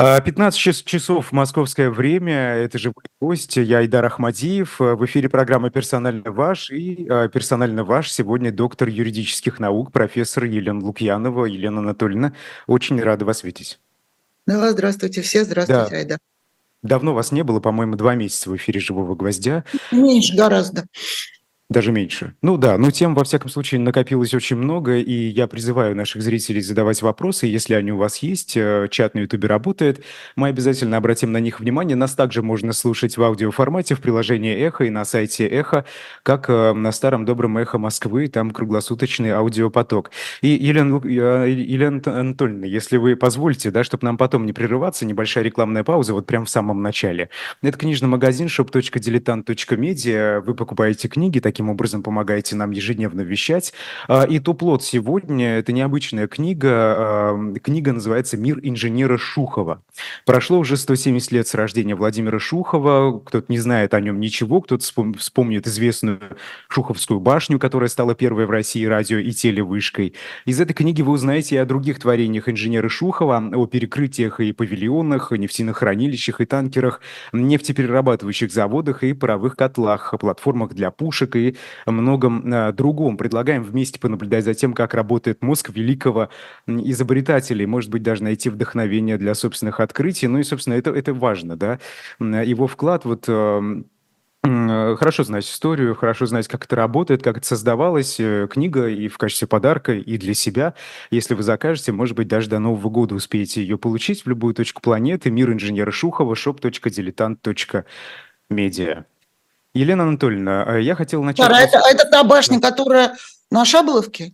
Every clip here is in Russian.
15 часов московское время, это же гость, я Айдар Ахмадиев, в эфире программа «Персонально ваш» и а, «Персонально ваш» сегодня доктор юридических наук, профессор Елена Лукьянова. Елена Анатольевна, очень рада вас видеть. Да, здравствуйте все, здравствуйте, да. Айдар. Давно вас не было, по-моему, два месяца в эфире «Живого гвоздя». Меньше гораздо. Даже меньше. Ну да, но тем, во всяком случае, накопилось очень много, и я призываю наших зрителей задавать вопросы, если они у вас есть. Э, чат на Ютубе работает. Мы обязательно обратим на них внимание. Нас также можно слушать в аудиоформате в приложении «Эхо» и на сайте «Эхо», как э, на старом добром «Эхо Москвы», там круглосуточный аудиопоток. И, Елена, Елена Анатольевна, если вы позволите, да, чтобы нам потом не прерываться, небольшая рекламная пауза вот прямо в самом начале. Это книжный магазин shop.diletant.media. Вы покупаете книги, такие таким образом помогаете нам ежедневно вещать. А, и топ-лот сегодня – это необычная книга. А, книга называется «Мир инженера Шухова». Прошло уже 170 лет с рождения Владимира Шухова. Кто-то не знает о нем ничего, кто-то вспомнит известную Шуховскую башню, которая стала первой в России радио и телевышкой. Из этой книги вы узнаете и о других творениях инженера Шухова, о перекрытиях и павильонах, нефтяных хранилищах и танкерах, нефтеперерабатывающих заводах и паровых котлах, платформах для пушек и многом э, другом. Предлагаем вместе понаблюдать за тем, как работает мозг великого изобретателя, и, может быть, даже найти вдохновение для собственных открытий. Ну и, собственно, это, это важно, да. Его вклад вот эм, хорошо знать историю, хорошо знать, как это работает, как это создавалось. Э, книга и в качестве подарка, и для себя. Если вы закажете, может быть, даже до Нового года успеете ее получить в любую точку планеты. Мир инженера Шухова, shop.diletant.media. Елена Анатольевна, э, я хотел начать... Пара, это, это та башня, которая на Шаболовке?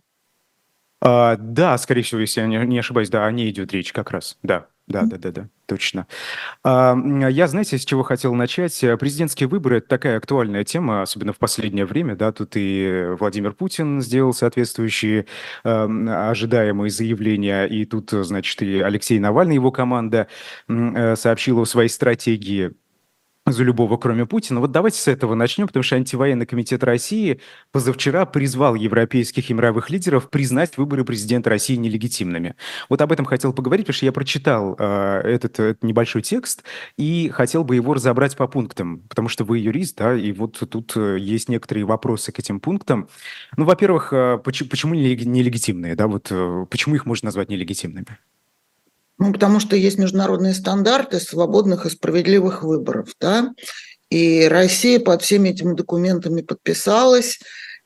А, да, скорее всего, если я не, не ошибаюсь, да, о ней идет речь как раз, да. Да, да, да, да, точно. А, я, знаете, с чего хотел начать? Президентские выборы – это такая актуальная тема, особенно в последнее время, да, тут и Владимир Путин сделал соответствующие э, ожидаемые заявления, и тут, значит, и Алексей Навальный, его команда, э, сообщила о своей стратегии за любого, кроме Путина. Вот давайте с этого начнем, потому что антивоенный комитет России позавчера призвал европейских и мировых лидеров признать выборы президента России нелегитимными. Вот об этом хотел поговорить, потому что я прочитал э, этот, этот небольшой текст и хотел бы его разобрать по пунктам, потому что вы юрист, да, и вот тут э, есть некоторые вопросы к этим пунктам. Ну, во-первых, э, почему, почему нелегитимные, да, вот э, почему их можно назвать нелегитимными? Ну, потому что есть международные стандарты свободных и справедливых выборов, да, и Россия под всеми этими документами подписалась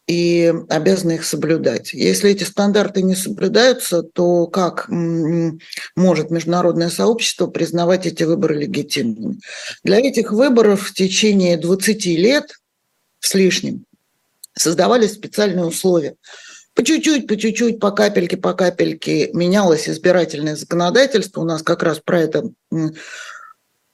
и обязана их соблюдать. Если эти стандарты не соблюдаются, то как может международное сообщество признавать эти выборы легитимными? Для этих выборов в течение 20 лет с лишним создавались специальные условия – по чуть-чуть, по чуть-чуть, по капельке, по капельке менялось избирательное законодательство. У нас как раз про это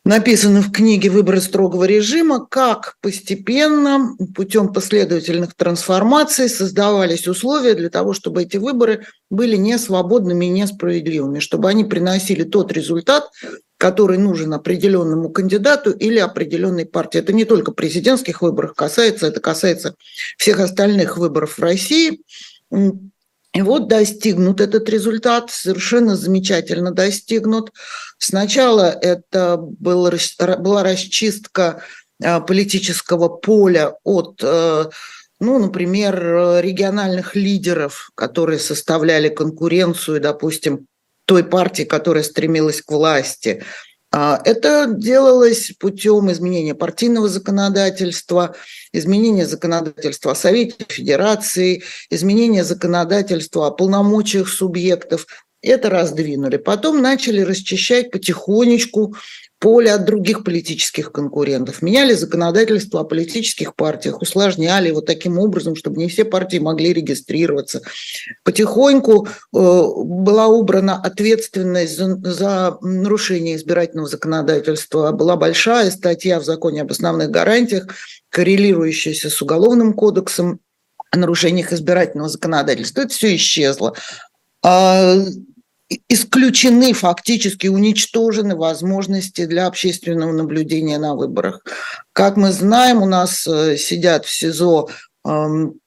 написано в книге «Выборы строгого режима», как постепенно, путем последовательных трансформаций создавались условия для того, чтобы эти выборы были не свободными и несправедливыми, чтобы они приносили тот результат, который нужен определенному кандидату или определенной партии. Это не только президентских выборов касается, это касается всех остальных выборов в России – и вот достигнут этот результат, совершенно замечательно достигнут. Сначала это был, была расчистка а, политического поля от, э, ну, например, региональных лидеров, которые составляли конкуренцию, допустим, той партии, которая стремилась к власти. А, это делалось путем изменения партийного законодательства, изменения законодательства о Совете Федерации, изменения законодательства о полномочиях субъектов. Это раздвинули. Потом начали расчищать потихонечку поле от других политических конкурентов. Меняли законодательство о политических партиях, усложняли его таким образом, чтобы не все партии могли регистрироваться. Потихоньку э, была убрана ответственность за, за нарушение избирательного законодательства. Была большая статья в законе об основных гарантиях, коррелирующаяся с уголовным кодексом о нарушениях избирательного законодательства. Это все исчезло. Исключены, фактически уничтожены возможности для общественного наблюдения на выборах. Как мы знаем, у нас э, сидят в СИЗО эм,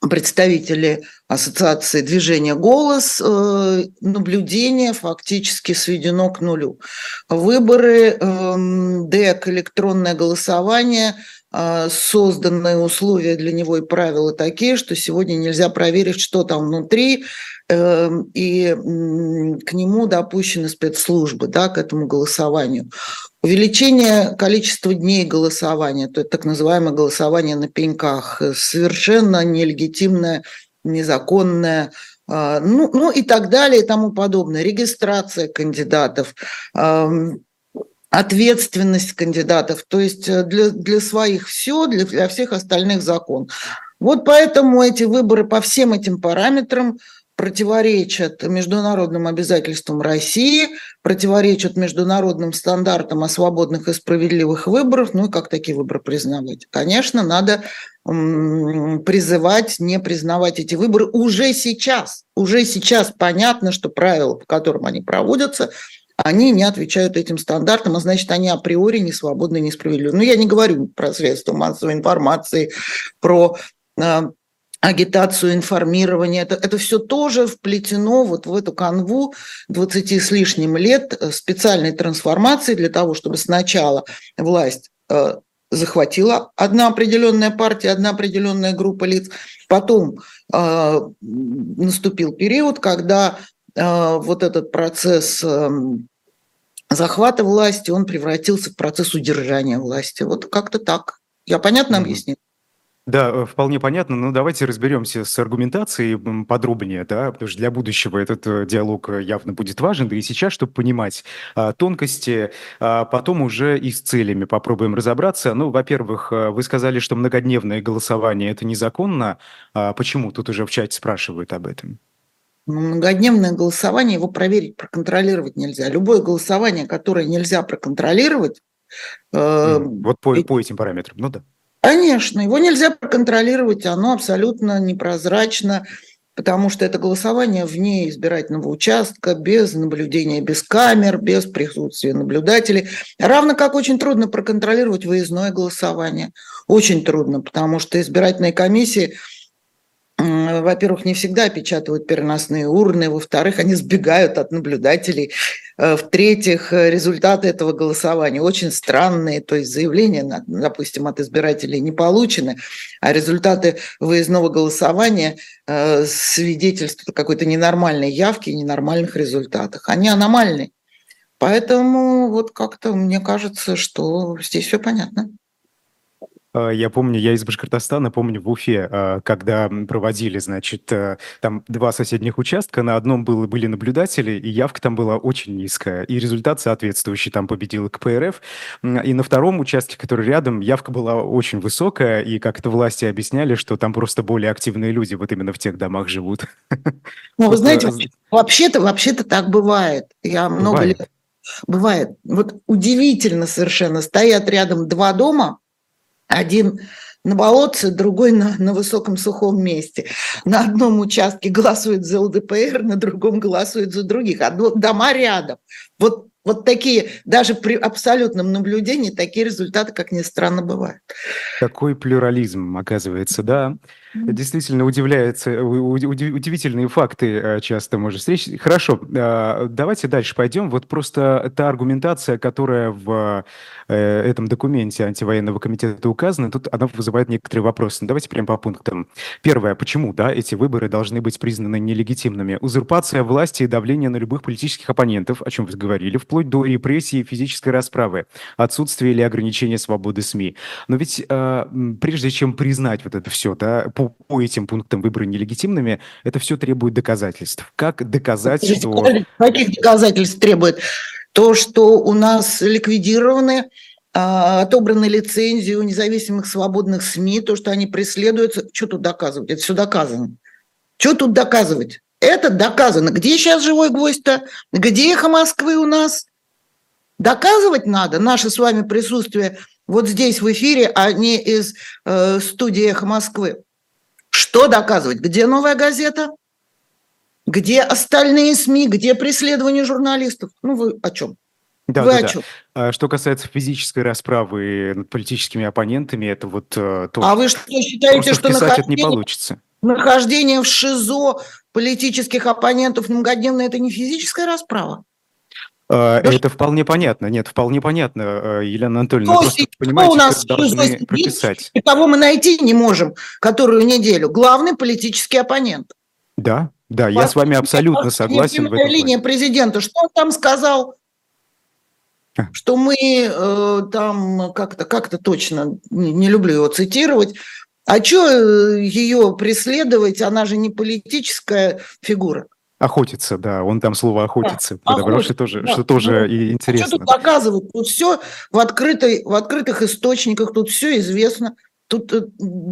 представители ассоциации движения «Голос», э, наблюдение фактически сведено к нулю. Выборы, эм, ДЭК, электронное голосование, э, созданные условия для него и правила такие, что сегодня нельзя проверить, что там внутри, и к нему допущены спецслужбы, да, к этому голосованию. Увеличение количества дней голосования, то есть так называемое голосование на пеньках, совершенно нелегитимное, незаконное, а, ну, ну и так далее и тому подобное. Регистрация кандидатов, ответственность кандидатов, то есть э, для, для своих все, для, для всех остальных закон. Вот поэтому эти выборы по всем этим параметрам – противоречат международным обязательствам России, противоречат международным стандартам о свободных и справедливых выборах. Ну и как такие выборы признавать? Конечно, надо призывать не признавать эти выборы уже сейчас. Уже сейчас понятно, что правила, по которым они проводятся, они не отвечают этим стандартам, а значит, они априори не свободны и несправедливы. Ну, я не говорю про средства массовой информации, про а, агитацию, информирование, это, это все тоже вплетено вот в эту канву 20 с лишним лет э, специальной трансформации для того, чтобы сначала власть э, захватила одна определенная партия, одна определенная группа лиц, потом э, наступил период, когда э, вот этот процесс э, захвата власти, он превратился в процесс удержания власти. Вот как-то так. Я понятно объяснила? Да, э, вполне понятно, но давайте разберемся с аргументацией подробнее, да, потому что для будущего этот э, диалог э, явно будет важен, да и сейчас, чтобы понимать а, тонкости, а потом уже и с целями попробуем разобраться. Ну, во-первых, вы сказали, что многодневное голосование – это незаконно. А почему? Тут уже в чате спрашивают об этом. Ну, многодневное голосование, его проверить, проконтролировать нельзя. Любое голосование, которое нельзя проконтролировать… Э, вот по, по этим параметрам, ну да. Конечно, его нельзя проконтролировать, оно абсолютно непрозрачно, потому что это голосование вне избирательного участка, без наблюдения, без камер, без присутствия наблюдателей. Равно как очень трудно проконтролировать выездное голосование. Очень трудно, потому что избирательные комиссии – во-первых, не всегда опечатывают переносные урны, во-вторых, они сбегают от наблюдателей, э, в-третьих, э, результаты этого голосования очень странные, то есть заявления, допустим, от избирателей не получены, а результаты выездного голосования э, свидетельствуют какой-то ненормальной явке и ненормальных результатах. Они аномальные. Поэтому вот как-то мне кажется, что здесь все понятно. А, я помню, я из Башкортостана, помню, в Уфе, а, когда проводили, значит, э, там два соседних участка, на одном было, были наблюдатели, и явка там была очень низкая, и результат соответствующий там победил КПРФ, и на втором участке, который рядом, явка была очень высокая, и как-то власти объясняли, что там просто более активные люди вот именно в тех домах живут. Ну, вы знаете, вообще-то, вообще-то так бывает. Я много лет... Бывает. Вот удивительно совершенно. Стоят рядом два дома, один на болотце, другой на, на высоком сухом месте. На одном участке голосует за ЛДПР, на другом голосует за других. А дома рядом. Вот, вот такие, даже при абсолютном наблюдении, такие результаты, как ни странно, бывают. Такой плюрализм, оказывается, да. Действительно удивляется, удивительные факты э, часто можно встретить. Хорошо, а, давайте дальше пойдем. Вот просто та аргументация, которая в э, этом документе антивоенного комитета указана, тут она вызывает некоторые вопросы. Давайте прямо по пунктам. Первое, почему да, эти выборы должны быть признаны нелегитимными? Узурпация власти и давление на любых политических оппонентов, о чем вы говорили, вплоть до репрессий и физической расправы, отсутствие или ограничение свободы СМИ. Но ведь прежде чем признать вот это все, да, по, этим пунктам выборы нелегитимными, это все требует доказательств. Как доказать, Подождите, что... Каких доказательств требует? То, что у нас ликвидированы а, отобраны лицензии у независимых свободных СМИ, то, что они преследуются. Что тут доказывать? Это все доказано. Что тут доказывать? Это доказано. Где сейчас живой гвоздь-то? Где эхо Москвы у нас? Доказывать надо наше с вами присутствие вот здесь в эфире, а не из э, студии «Эхо Москвы». Что доказывать? Где новая газета? Где остальные СМИ? Где преследование журналистов? Ну, вы о чем? Да, Вы да, о чем? Да. Что касается физической расправы над политическими оппонентами, это вот э, то. А вы что считаете, что нахождение... это не получится? Нахождение в ШИЗО политических оппонентов многодневно – это не физическая расправа? А, это вполне понятно. Нет, вполне понятно, э, Елена Анатольевна. Кто, просто, понимаете, у нас должны прописать. И кого мы найти не можем которую неделю. Главный политический оппонент. Да, да, я с вами абсолютно согласен. В этом линия президента. Что он там сказал? Что мы э, там как-то как точно, не, не люблю его цитировать, а что э, ее преследовать? Она же не политическая фигура. Охотиться, да, он там слово охотиться да, подобрал, что тоже, да. что тоже ну, и интересно. А что тут доказывать? Тут все в, открытой, в открытых источниках, тут все известно. Тут э,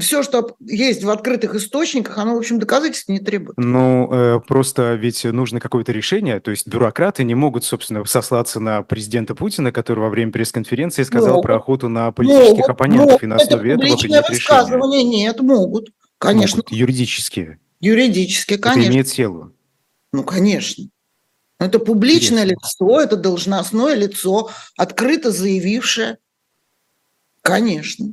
все, что есть в открытых источниках, оно, в общем, доказательств не требует. Ну, э, просто ведь нужно какое-то решение. То есть бюрократы не могут, собственно, сослаться на президента Путина, который во время пресс-конференции сказал могут. про охоту на политических могут, оппонентов, могут. и на основе это этого принять решение. Нет, могут, конечно. Могут, юридически. Юридически, конечно. Это имеет силу. Ну, конечно. Это публичное Интересно. лицо, это должностное лицо, открыто заявившее. Конечно.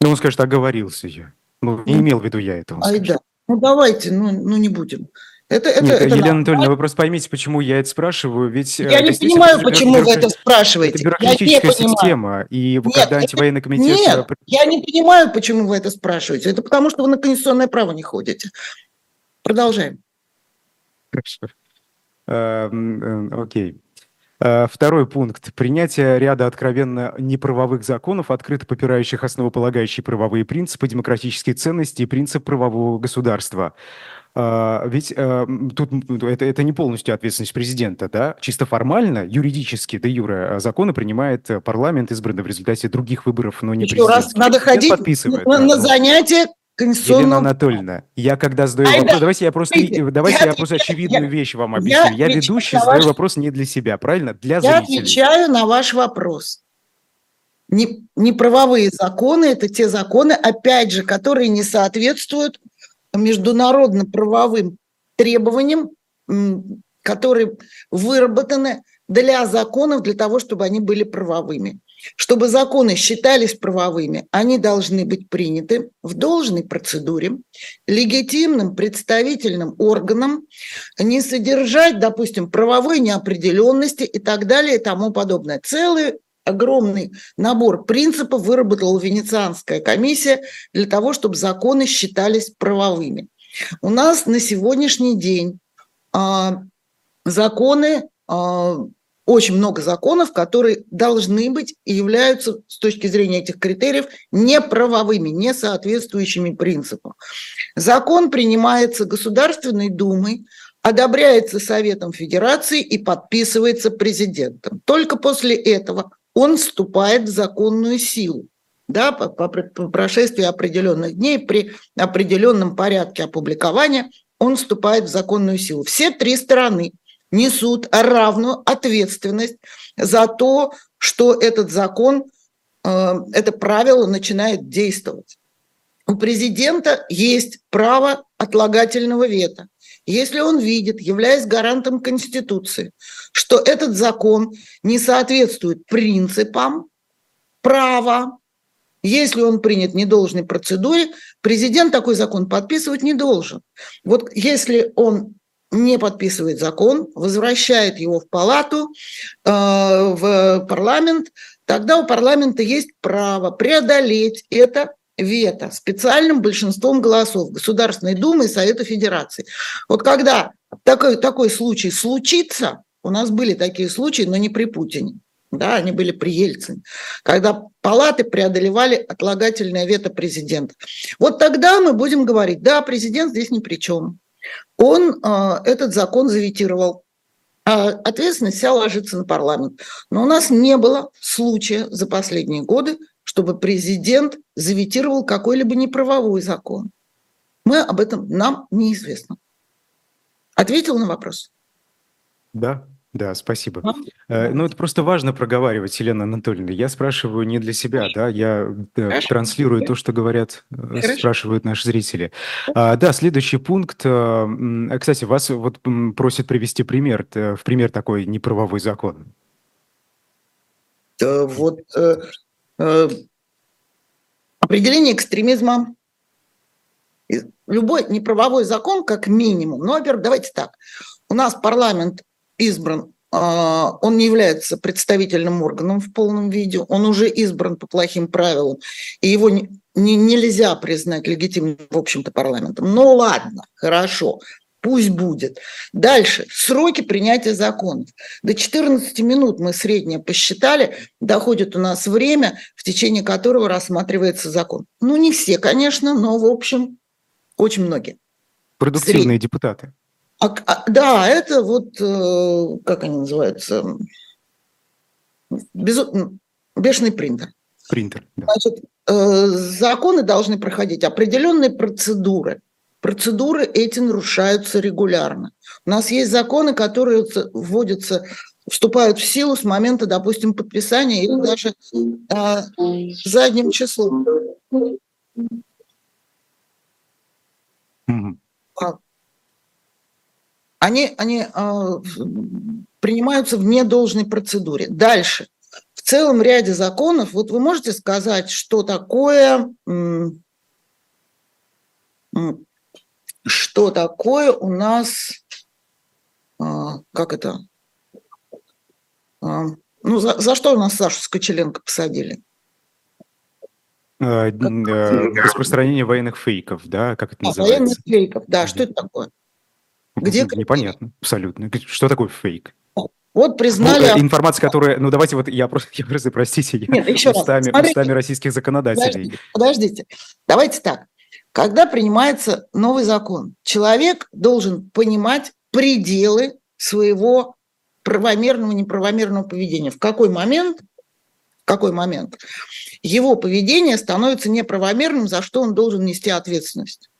Ну, он скажет, оговорился я. Ну, не имел в виду я этого. Ай, да. Ну, давайте, ну, ну не будем. Это, это, Нет, это Елена Анатольевна, вы просто поймите, почему я это спрашиваю. Ведь, я не понимаю, почему бюро... вы это спрашиваете. Это бюрократическая система. И нет, когда антивоенный комитет... Нет, я не понимаю, почему вы это спрашиваете. Это потому, что вы на конституционное право не ходите. Продолжаем. Хорошо. Эм, э, окей. Э, второй пункт. Принятие ряда откровенно неправовых законов, открыто попирающих основополагающие правовые принципы, демократические ценности и принцип правового государства. Э, ведь э, тут это, это не полностью ответственность президента, да? Чисто формально, юридически, де юре, законы принимает парламент, избранный в результате других выборов, но не Еще президент. раз, надо ходить на, да, на занятия конституционного... Елена Анатольевна, я когда задаю Ай, вопрос, да, давайте я просто, видите, давайте я, я просто очевидную я, вещь вам объясню. Я, я ведущий, задаю ваш... вопрос не для себя, правильно? Для я зрителей. Я отвечаю на ваш вопрос. Не, не правовые законы, это те законы, опять же, которые не соответствуют международно-правовым требованиям, которые выработаны для законов, для того, чтобы они были правовыми. Чтобы законы считались правовыми, они должны быть приняты в должной процедуре, легитимным представительным органом, не содержать, допустим, правовой неопределенности и так далее и тому подобное. Целый огромный набор принципов выработала Венецианская комиссия для того, чтобы законы считались правовыми. У нас на сегодняшний день а, законы а, очень много законов, которые должны быть и являются с точки зрения этих критериев неправовыми, не соответствующими принципам. Закон принимается Государственной Думой, одобряется Советом Федерации и подписывается президентом. Только после этого он вступает в законную силу. Да, по, по, по прошествии определенных дней при определенном порядке опубликования он вступает в законную силу. Все три стороны – несут равную ответственность за то, что этот закон, э, это правило начинает действовать. У президента есть право отлагательного вето. Если он видит, являясь гарантом Конституции, что этот закон не соответствует принципам права, если он принят в недолжной процедуре, президент такой закон подписывать не должен. Вот если он не подписывает закон, возвращает его в палату, э, в парламент, тогда у парламента есть право преодолеть это вето специальным большинством голосов Государственной Думы и Совета Федерации. Вот когда такой, такой случай случится, у нас были такие случаи, но не при Путине, да, они были при Ельцине, когда палаты преодолевали отлагательное вето президента. Вот тогда мы будем говорить, да, президент здесь ни при чем он а, этот закон заветировал. А ответственность вся ложится на парламент. Но у нас не было случая за последние годы, чтобы президент заветировал какой-либо неправовой закон. Мы об этом нам неизвестно. Ответил на вопрос? Да. Да, спасибо. А? Ну, это просто важно проговаривать, Елена Анатольевна. Я спрашиваю не для себя, да, я да, транслирую то, что говорят, э, Хорошо. спрашивают наши зрители. А, да, следующий пункт. Э, кстати, вас вот просят привести пример, в пример такой неправовой закон. Вот э, э, определение экстремизма Любой неправовой закон, как минимум, ну, во-первых, давайте так, у нас парламент избран а, он не является представительным органом в полном виде, он уже избран по плохим правилам, и его не, не, нельзя признать легитимным, в общем-то, парламентом. Ну ладно, хорошо, пусть будет. Дальше, сроки принятия законов. До 14 минут мы среднее посчитали, доходит у нас время, в течение которого рассматривается закон. Ну, не все, конечно, но, в общем, очень многие. Продуктивные Сред... депутаты. А, а, да, это вот, э, как они называются, Без, бешеный принтер. Принтер. Да. Значит, э, законы должны проходить определенные процедуры. Процедуры эти нарушаются регулярно. У нас есть законы, которые вводятся, вступают в силу с момента, допустим, подписания или даже э, задним числом. Mm-hmm они, они э, принимаются в недолжной процедуре. Дальше. В целом ряде законов, вот вы можете сказать, что такое, что такое у нас, э, как это, э, ну, за, за что у нас Сашу Скочеленко посадили? Распространение военных фейков, да, как это а, называется? Военных фейков, да, что это такое? Где Непонятно, абсолютно. Что такое фейк? Вот признали... Ну, информация, которая... Ну, давайте вот я просто, я просто простите, я Нет, еще устами, раз. устами российских законодателей. Подождите, подождите. Давайте так. Когда принимается новый закон, человек должен понимать пределы своего правомерного, неправомерного поведения. В какой момент, в какой момент его поведение становится неправомерным, за что он должен нести ответственность.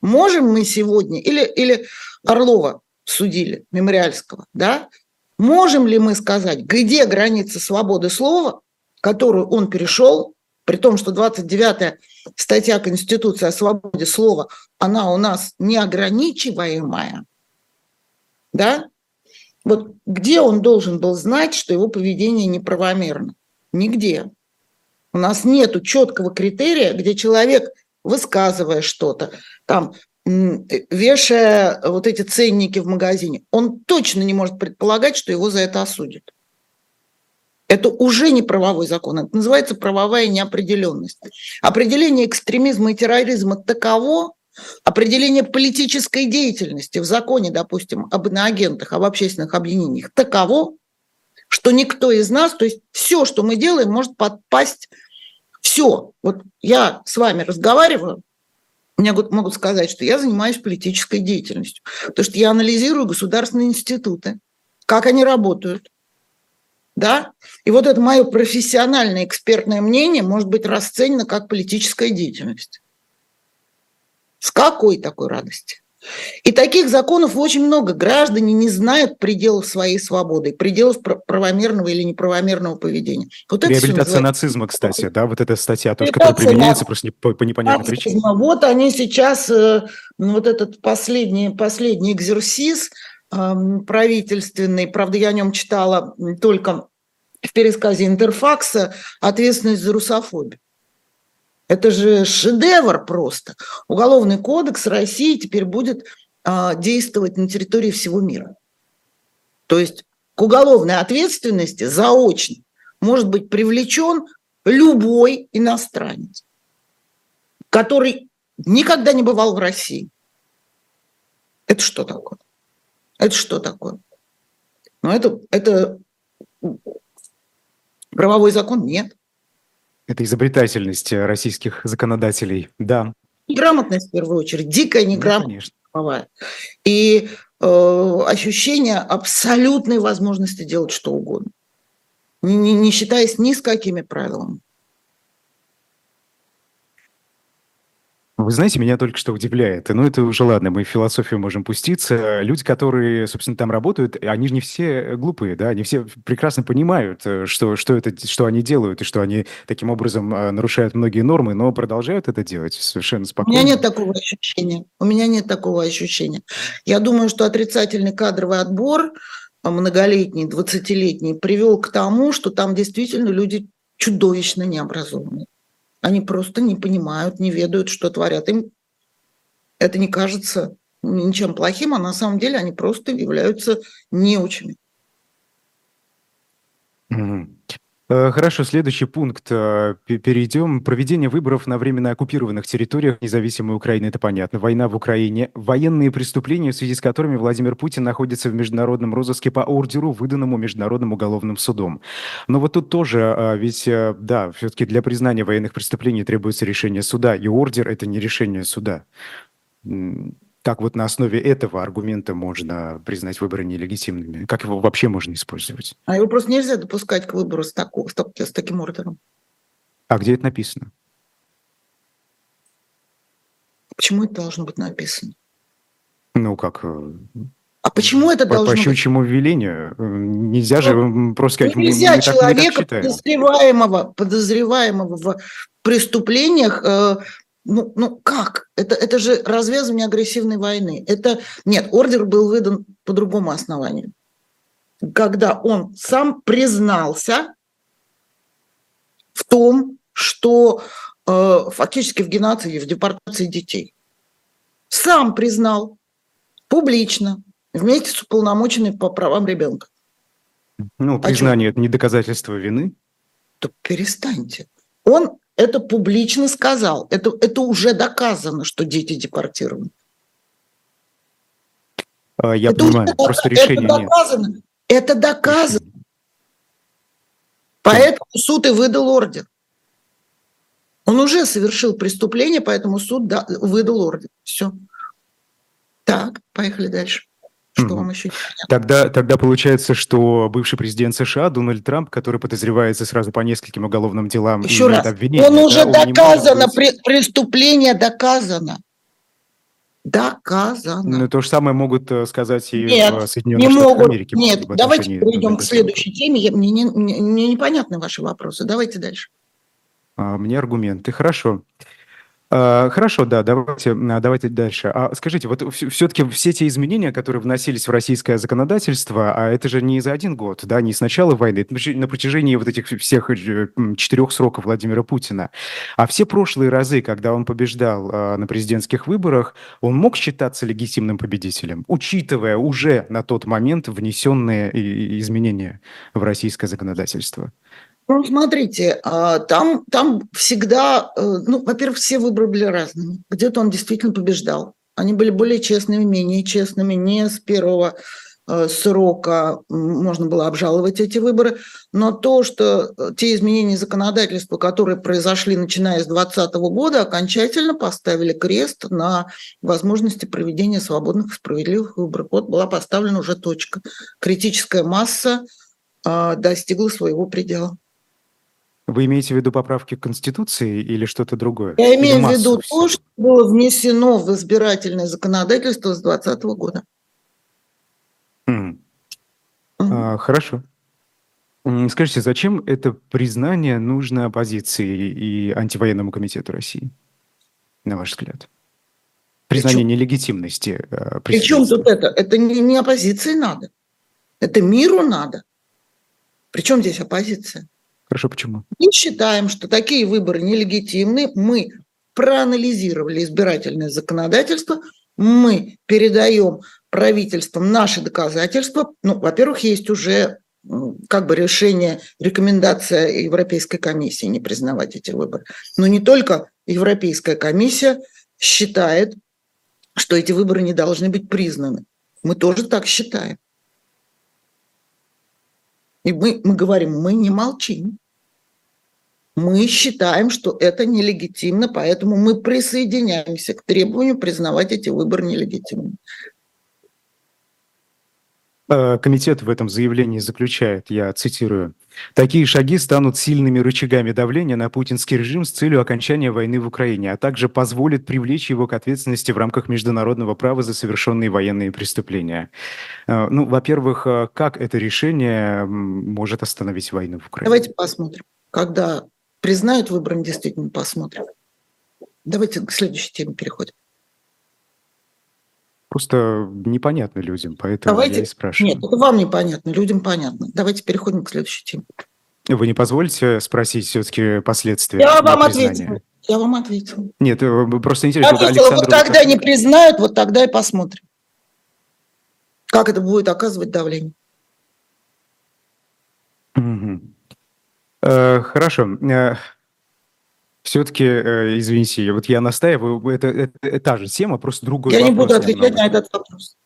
Можем мы сегодня, или, или Орлова судили, Мемориальского, да, можем ли мы сказать, где граница свободы слова, которую он перешел, при том, что 29-я статья Конституции о свободе слова, она у нас неограничиваемая, да, вот где он должен был знать, что его поведение неправомерно? Нигде. У нас нет четкого критерия, где человек, высказывая что-то, там, вешая вот эти ценники в магазине, он точно не может предполагать, что его за это осудят. Это уже не правовой закон, это называется правовая неопределенность. Определение экстремизма и терроризма таково, определение политической деятельности в законе, допустим, об иноагентах, об общественных объединениях таково, что никто из нас, то есть все, что мы делаем, может подпасть все. Вот я с вами разговариваю, мне могут сказать, что я занимаюсь политической деятельностью, потому что я анализирую государственные институты, как они работают. Да? И вот это мое профессиональное экспертное мнение может быть расценено как политическая деятельность. С какой такой радости? И таких законов очень много. Граждане не знают пределов своей свободы, пределов правомерного или неправомерного поведения. Вот Реабилитация нацизма, кстати, да, вот эта статья тоже, которая применяется просто не, по, по непонятной причине. Вот они сейчас, э, вот этот последний, последний экзерсис эм, правительственный, правда, я о нем читала только в пересказе Интерфакса «Ответственность за русофобию». Это же шедевр просто. Уголовный кодекс России теперь будет а, действовать на территории всего мира. То есть к уголовной ответственности заочно может быть привлечен любой иностранец, который никогда не бывал в России. Это что такое? Это что такое? Ну, это, это правовой закон? Нет. Это изобретательность э, российских законодателей, да. Неграмотность, в первую очередь, дикая неграмотность. Ну, И э, ощущение абсолютной возможности делать что угодно, не, не, не считаясь ни с какими правилами. Вы знаете, меня только что удивляет. Ну, это уже ладно, мы в философию можем пуститься. Люди, которые, собственно, там работают, они же не все глупые, да, они все прекрасно понимают, э, что, что, это, что они делают, и что они таким образом э, нарушают многие нормы, но продолжают это делать совершенно спокойно. У меня нет такого ощущения. У меня нет такого ощущения. Я думаю, что отрицательный кадровый отбор многолетний, 20-летний, привел к тому, что там действительно люди чудовищно необразованные. Они просто не понимают, не ведают, что творят. Им это не кажется ничем плохим, а на самом деле они просто являются неучами. Э, хорошо, следующий пункт. Э, перейдем. Проведение выборов на временно оккупированных территориях независимой Украины, это понятно. Война в Украине. Военные преступления, в связи с которыми Владимир Путин находится в международном розыске по ордеру, выданному Международным уголовным судом. Но вот тут тоже, а, ведь, э, да, все-таки для признания военных преступлений требуется решение суда, и ордер – это не решение суда. Как вот на основе этого аргумента можно признать выборы нелегитимными? Как его вообще можно использовать? А его просто нельзя допускать к выбору с, таку, с, с таким ордером. А где это написано? Почему это должно быть написано? Ну, как... Э, а почему это по, должно по щучьему быть? велению? Э, нельзя же ну, просто сказать... Нельзя мы, человека, подозреваемого, подозреваемого в преступлениях э, ну, ну как? Это, это же развязывание агрессивной войны. Это нет, ордер был выдан по другому основанию. Когда он сам признался в том, что э, фактически в геноциде, в депортации детей. Сам признал публично, вместе с уполномоченной по правам ребенка. Ну, признание а это не доказательство вины. То перестаньте. Он это публично сказал. Это, это уже доказано, что дети депортированы. А, я это понимаю, уже, просто решения это доказано. Нет. Это доказано. Поэтому суд и выдал ордер. Он уже совершил преступление, поэтому суд выдал ордер. Все. Так, поехали дальше. Что вам еще Тогда, тогда получается, что бывший президент США Дональд Трамп, который подозревается сразу по нескольким уголовным делам, еще раз, он уже да, доказано, он быть... преступление доказано. Доказано. Ну, то же самое могут э, сказать и нет, в Соединенных не Штатах могут. Америки. Нет, давайте перейдем к следующей теме. Мне, не, мне, непонятны ваши вопросы. Давайте дальше. А, мне аргументы. Хорошо. А, хорошо, да, давайте, а, давайте дальше. А скажите, вот все-таки все те изменения, которые вносились в российское законодательство, а это же не за один год, да, не с начала войны, это на протяжении вот этих всех э, четырех сроков Владимира Путина. А все прошлые разы, когда он побеждал на президентских выборах, он мог считаться легитимным победителем, учитывая уже на тот момент внесенные изменения в российское законодательство? Ну, смотрите, а, там, там всегда, э, ну, во-первых, все выборы были разными. Где-то он действительно побеждал. Они были более честными, менее честными. Не с первого э, срока можно было обжаловать эти выборы. Но то, что э, те изменения законодательства, которые произошли начиная с 2020 года, окончательно поставили крест на возможности проведения свободных и справедливых выборов. Вот была поставлена уже точка. Критическая масса а, достигла своего предела. Вы имеете в виду поправки к Конституции или что-то другое? Я имею в виду то, что было внесено в избирательное законодательство с 2020 года. Mm. Mm. А, хорошо. Скажите, зачем это признание нужно оппозиции и антивоенному комитету России, на ваш взгляд? Признание Причем? нелегитимности. Э, Причем тут это? Это не, не оппозиции надо. Это миру надо. Причем здесь оппозиция? Хорошо, почему? Мы считаем, что такие выборы нелегитимны. Мы проанализировали избирательное законодательство, мы передаем правительствам наши доказательства. Ну, во-первых, есть уже как бы решение, рекомендация Европейской комиссии не признавать эти выборы. Но не только Европейская комиссия считает, что эти выборы не должны быть признаны. Мы тоже так считаем. И мы, мы говорим, мы не молчим. Мы считаем, что это нелегитимно, поэтому мы присоединяемся к требованию признавать эти выборы нелегитимными. Э, комитет в этом заявлении заключает, я цитирую, «Такие шаги станут сильными рычагами давления на путинский режим с целью окончания войны в Украине, а также позволят привлечь его к ответственности в рамках международного права за совершенные военные преступления». Э, ну, во-первых, э, как это решение может остановить войну в Украине? Давайте посмотрим. Когда признают выбором, действительно посмотрим. Давайте к следующей теме переходим. Просто непонятно людям, поэтому Давайте... я и спрашиваю. Нет, это вам непонятно, людям понятно. Давайте переходим к следующей теме. Вы не позволите спросить все-таки последствия? Я вам ответила. Я вам ответила. Нет, э, просто интересно. Ответила, Александр... вот когда не признают, вот тогда и посмотрим. Как это будет оказывать давление. Угу. Э, хорошо. Все-таки, э, извините, вот я настаиваю, это, это, это та же тема, просто другой Я не буду отвечать на этот вопрос.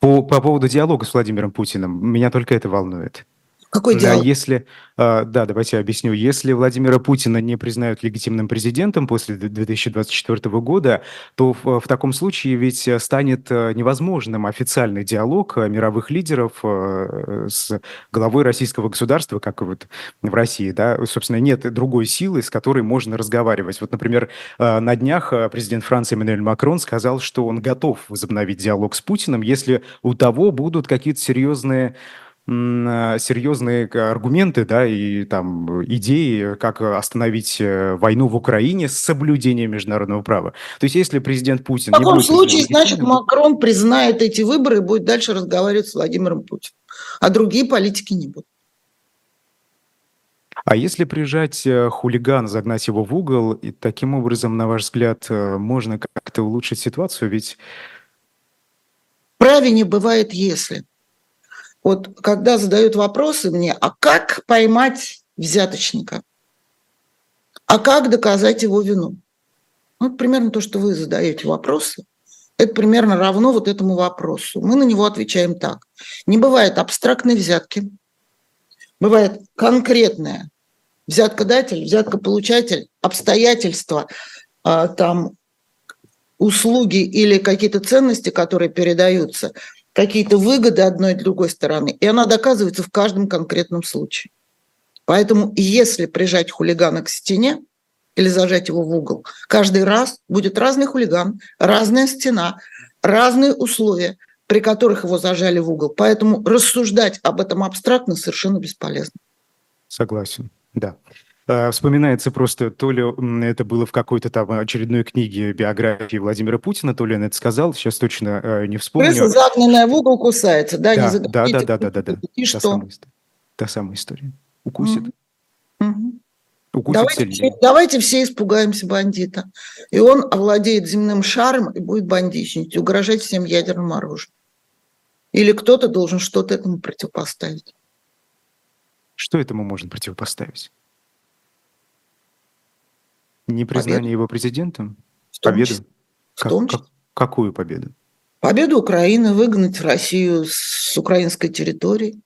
По, по поводу диалога с Владимиром Путиным, меня только это волнует. Какой диалог? Да, если, а, да, давайте я объясню. Если Владимира Путина не признают легитимным президентом после 2024 года, то в, в таком случае ведь станет э, невозможным официальный диалог мировых лидеров с главой российского государства, как вот в России, да, собственно, нет другой силы, с которой можно разговаривать. Вот, например, на днях президент Франции Эммануэль Макрон сказал, что он готов возобновить диалог с Путиным, если у того будут какие-то серьезные а, серьезные аргументы, да, и там идеи, как остановить э, войну в Украине с соблюдением международного права. То есть, если президент Путин... В таком случае, значит, Макрон признает эти выборы и будет дальше разговаривать с Владимиром Путиным. А другие политики не будут. А если прижать э, хулиган, загнать его в угол, и таким образом, на ваш взгляд, э, можно как-то улучшить ситуацию? Ведь... Праве не бывает «если». Вот когда задают вопросы мне, а как поймать взяточника? А как доказать его вину? Вот примерно то, что вы задаете вопросы, это примерно равно вот этому вопросу. Мы на него отвечаем так. Не бывает абстрактной взятки, бывает конкретная взяткодатель, взяткополучатель, обстоятельства, а, там, услуги или какие-то ценности, которые передаются, какие-то выгоды одной и другой стороны, и она доказывается в каждом конкретном случае. Поэтому если прижать хулигана к стене или зажать его в угол, каждый раз будет разный хулиган, разная стена, разные условия, при которых его зажали в угол. Поэтому рассуждать об этом абстрактно совершенно бесполезно. Согласен, да. А, вспоминается просто, то ли это было в какой-то там очередной книге биографии Владимира Путина, то ли он это сказал, сейчас точно э, не вспомню. Крыса, загнанная в угол, кусается, да? Да, не да, да, да, да, да, да. И та что? Самая, та самая история. Укусит. Угу. Укусит давайте, все, давайте все испугаемся бандита. И он овладеет земным шаром и будет бандитничать, угрожать всем ядерным оружием. Или кто-то должен что-то этому противопоставить. Что этому можно противопоставить? Непризнание победу. его президентом? В том победу? Числе. В том числе. Как, какую победу? Победу Украины, выгнать Россию с украинской территории,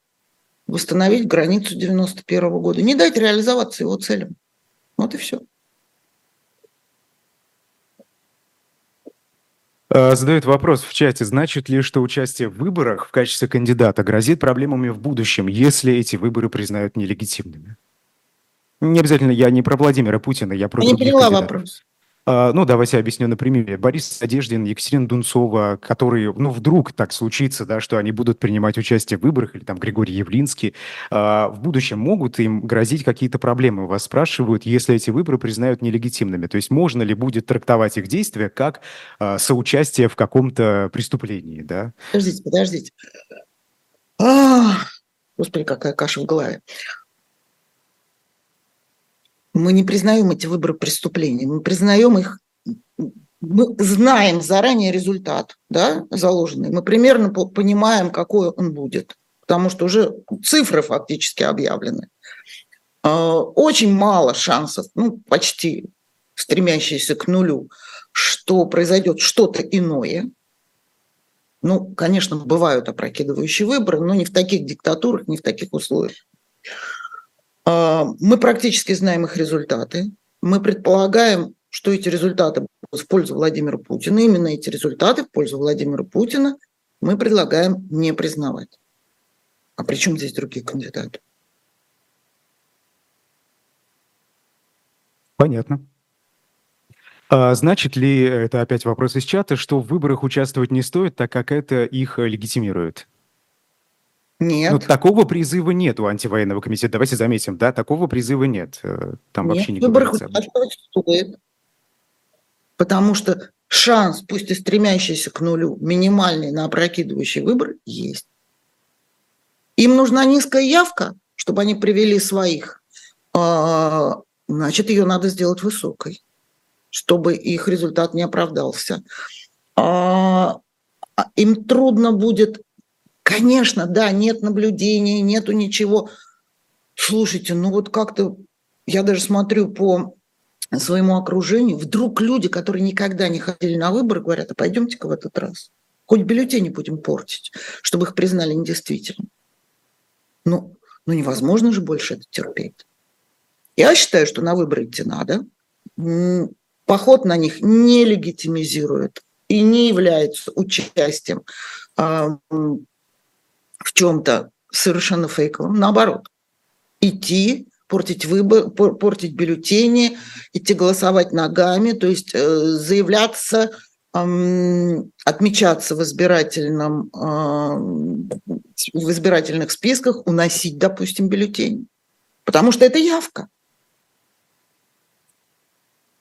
восстановить границу 91 года, не дать реализоваться его целям. Вот и все. А, задают вопрос в чате, значит ли, что участие в выборах в качестве кандидата грозит проблемами в будущем, если эти выборы признают нелегитимными? Не обязательно, я не про Владимира Путина, я про Я не поняла вопрос. А, ну, давайте объясню на примере. Борис Одеждин, Екатерина Дунцова, которые, ну, вдруг так случится, да, что они будут принимать участие в выборах, или там Григорий Явлинский, а, в будущем могут им грозить какие-то проблемы. Вас спрашивают, если эти выборы признают нелегитимными. То есть можно ли будет трактовать их действия как а, соучастие в каком-то преступлении, да? Подождите, подождите. А, господи, какая каша в голове мы не признаем эти выборы преступления, мы признаем их, мы знаем заранее результат, да, заложенный, мы примерно понимаем, какой он будет, потому что уже цифры фактически объявлены. А, очень мало шансов, ну, почти стремящиеся к нулю, что произойдет что-то иное. Ну, конечно, бывают опрокидывающие выборы, но не в таких диктатурах, не в таких условиях. А, мы практически знаем их результаты. Мы предполагаем, что эти результаты в пользу Владимира Путина. Именно эти результаты в пользу Владимира Путина мы предлагаем не признавать. А при чем здесь другие кандидаты? Понятно. А значит ли, это опять вопрос из чата, что в выборах участвовать не стоит, так как это их легитимирует? Нет. Ну, такого призыва нет у антивоенного комитета. Давайте заметим, да, такого призыва нет. Э, там нет, вообще не выборах участвовать стоит. Потому что шанс, пусть и стремящийся к нулю, минимальный на опрокидывающий выбор есть. Им нужна низкая явка, чтобы они привели своих, а, значит, ее надо сделать высокой, чтобы их результат не оправдался. А, им трудно будет, конечно, да, нет наблюдения, нету ничего. Слушайте, ну вот как-то я даже смотрю по своему окружению, вдруг люди, которые никогда не ходили на выборы, говорят, а пойдемте-ка в этот раз. Хоть бюллетени будем портить, чтобы их признали недействительными. Ну, ну невозможно же больше это терпеть. Я считаю, что на выборы идти надо. Поход на них не легитимизирует и не является участием а, в чем-то совершенно фейковым. Наоборот, идти портить выбор, портить бюллетени, идти голосовать ногами, то есть э, заявляться, отмечаться в избирательном в избирательных списках, уносить, допустим, бюллетень, потому что это явка.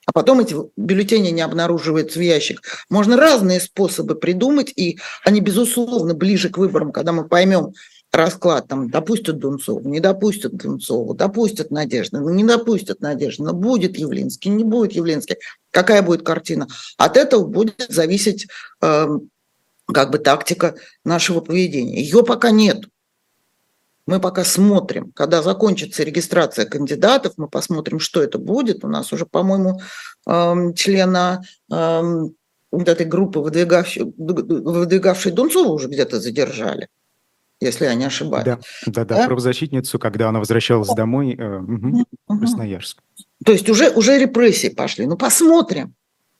А потом эти бюллетени не обнаруживаются в ящик. Можно разные способы придумать, и они, безусловно, ближе к выборам, когда мы поймем, расклад, там, допустят Дунцову, не допустят Дунцову, допустят Надежды, ну, не допустят Надежды, но будет Явлинский, не будет Явлинский. Какая будет картина? От этого будет зависеть э, как бы тактика нашего поведения. Ее пока нет. Мы пока смотрим, когда закончится регистрация кандидатов, мы посмотрим, что это будет. У нас уже, по-моему, э, члена э, вот этой группы, выдвигавшей, выдвигавшей Дунцову, уже где-то задержали если я не ошибаюсь. Да, да, да, да? правозащитницу, когда она возвращалась домой э, угу, Красноярск. То есть уже, уже репрессии пошли. Ну, посмотрим.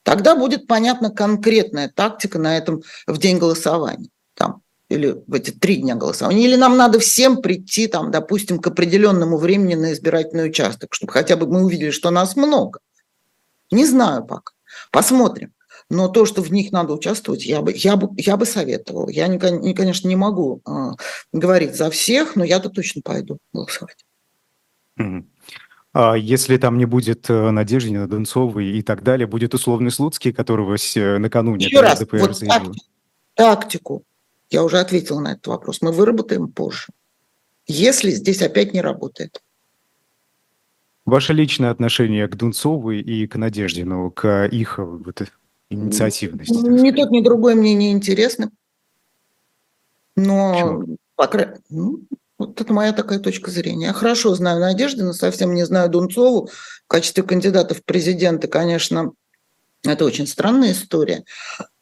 Тогда будет понятна конкретная тактика на этом в день голосования. Там, или в эти три дня голосования. Или нам надо всем прийти, там, допустим, к определенному времени на избирательный участок, чтобы хотя бы мы увидели, что нас много. Не знаю пока. Посмотрим. Но то, что в них надо участвовать, я бы, я бы, я бы советовала. Я, не, конечно, не могу э, говорить за всех, но я-то точно пойду голосовать. А если там не будет э, Надеждина, Донцовой и так далее, будет условный Слуцкий, которого э, накануне Еще раз, ДПР вот заявил? Тактику, тактику, я уже ответила на этот вопрос, мы выработаем позже. Если здесь опять не работает. Ваше личное отношение к Дунцовой и к Надеждину, к их вот, инициативность. Ни тот, ни другой мне не интересно. Но, по крайней ну, вот это моя такая точка зрения. Я хорошо знаю Надежды, но совсем не знаю Дунцову. В качестве кандидата в президенты, конечно, это очень странная история.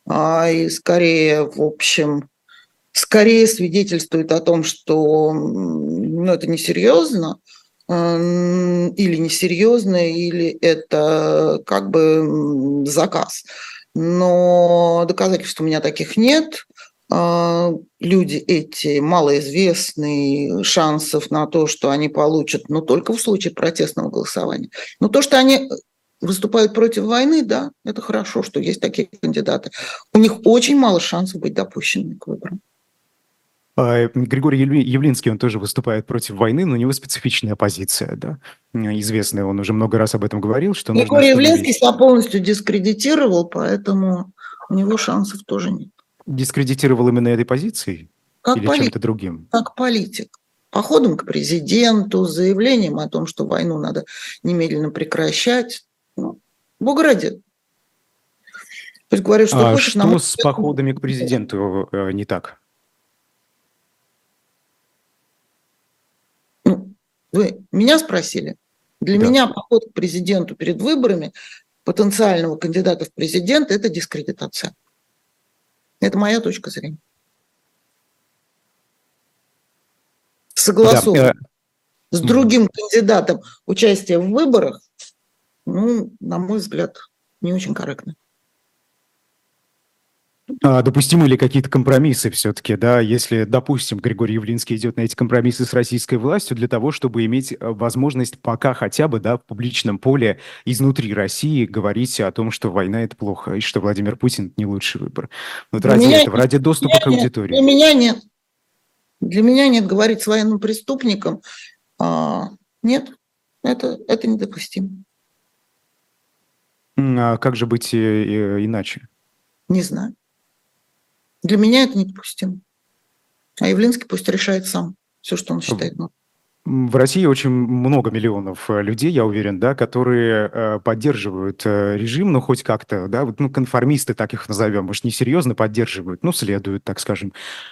А, и скорее, в общем, скорее свидетельствует о том, что ну, это несерьезно, или несерьезно, или это как бы заказ но доказательств у меня таких нет. А, люди эти малоизвестные, шансов на то, что они получат, но только в случае протестного голосования. Но то, что они выступают против войны, да, это хорошо, что есть такие кандидаты. У них очень мало шансов быть допущенными к выборам. А, Григорий Явлинский, он тоже выступает против войны, но у него специфичная позиция, да, известная, он уже много раз об этом говорил, что Григорий Явлинский себя полностью дискредитировал, поэтому у него шансов тоже нет. Дискредитировал именно этой позицией как или политик, чем-то другим? Как политик. Походом к президенту, заявлением о том, что войну надо немедленно прекращать. Ну, Бог ради. То есть говорит, что а хочешь... Что нам... с походами к президенту э, не так? Вы меня спросили? Для да. меня поход к президенту перед выборами потенциального кандидата в президент – это дискредитация. Это моя точка зрения. Согласовывать да. с другим кандидатом участие в выборах, ну, на мой взгляд, не очень корректно. А допустимы ли какие-то компромиссы все-таки, да, если, допустим, Григорий Явлинский идет на эти компромиссы с российской властью для того, чтобы иметь э, возможность пока хотя бы, да, в публичном поле изнутри России говорить о том, что война – это плохо, и что Владимир Путин – не лучший выбор. Вот ради меня этого, ради доступа к аудитории. Для меня нет. Для меня нет говорить с военным преступником. А, нет, это, это недопустимо. А как же быть э, иначе? Не знаю. Для меня это недопустимо. А Явлинский пусть решает сам все, что он считает. Ну. В России очень много миллионов э, людей, я уверен, да, которые э, поддерживают э, режим, ну, хоть как-то, да, вот, ну, конформисты, так их назовем, может, не серьезно поддерживают, ну, следуют, так скажем,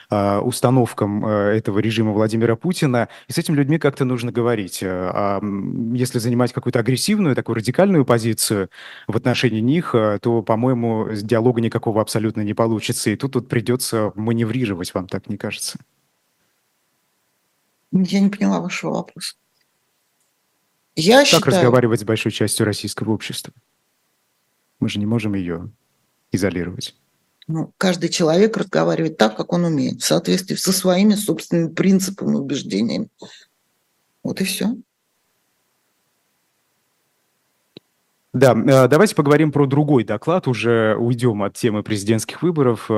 установкам этого режима Владимира Путина, и с этими людьми как-то нужно говорить. А если занимать какую-то агрессивную, такую радикальную позицию в отношении них, то, по-моему, диалога никакого абсолютно не получится, и тут тут придется маневрировать, вам так не кажется? Я не поняла вашего вопроса. Я как считаю... разговаривать с большой частью российского общества? Мы же не можем ее изолировать. Ну, каждый человек разговаривает так, как он умеет, в соответствии со своими собственными принципами и убеждениями. Вот и все. Да, э, давайте поговорим про другой доклад, уже уйдем от темы президентских выборов.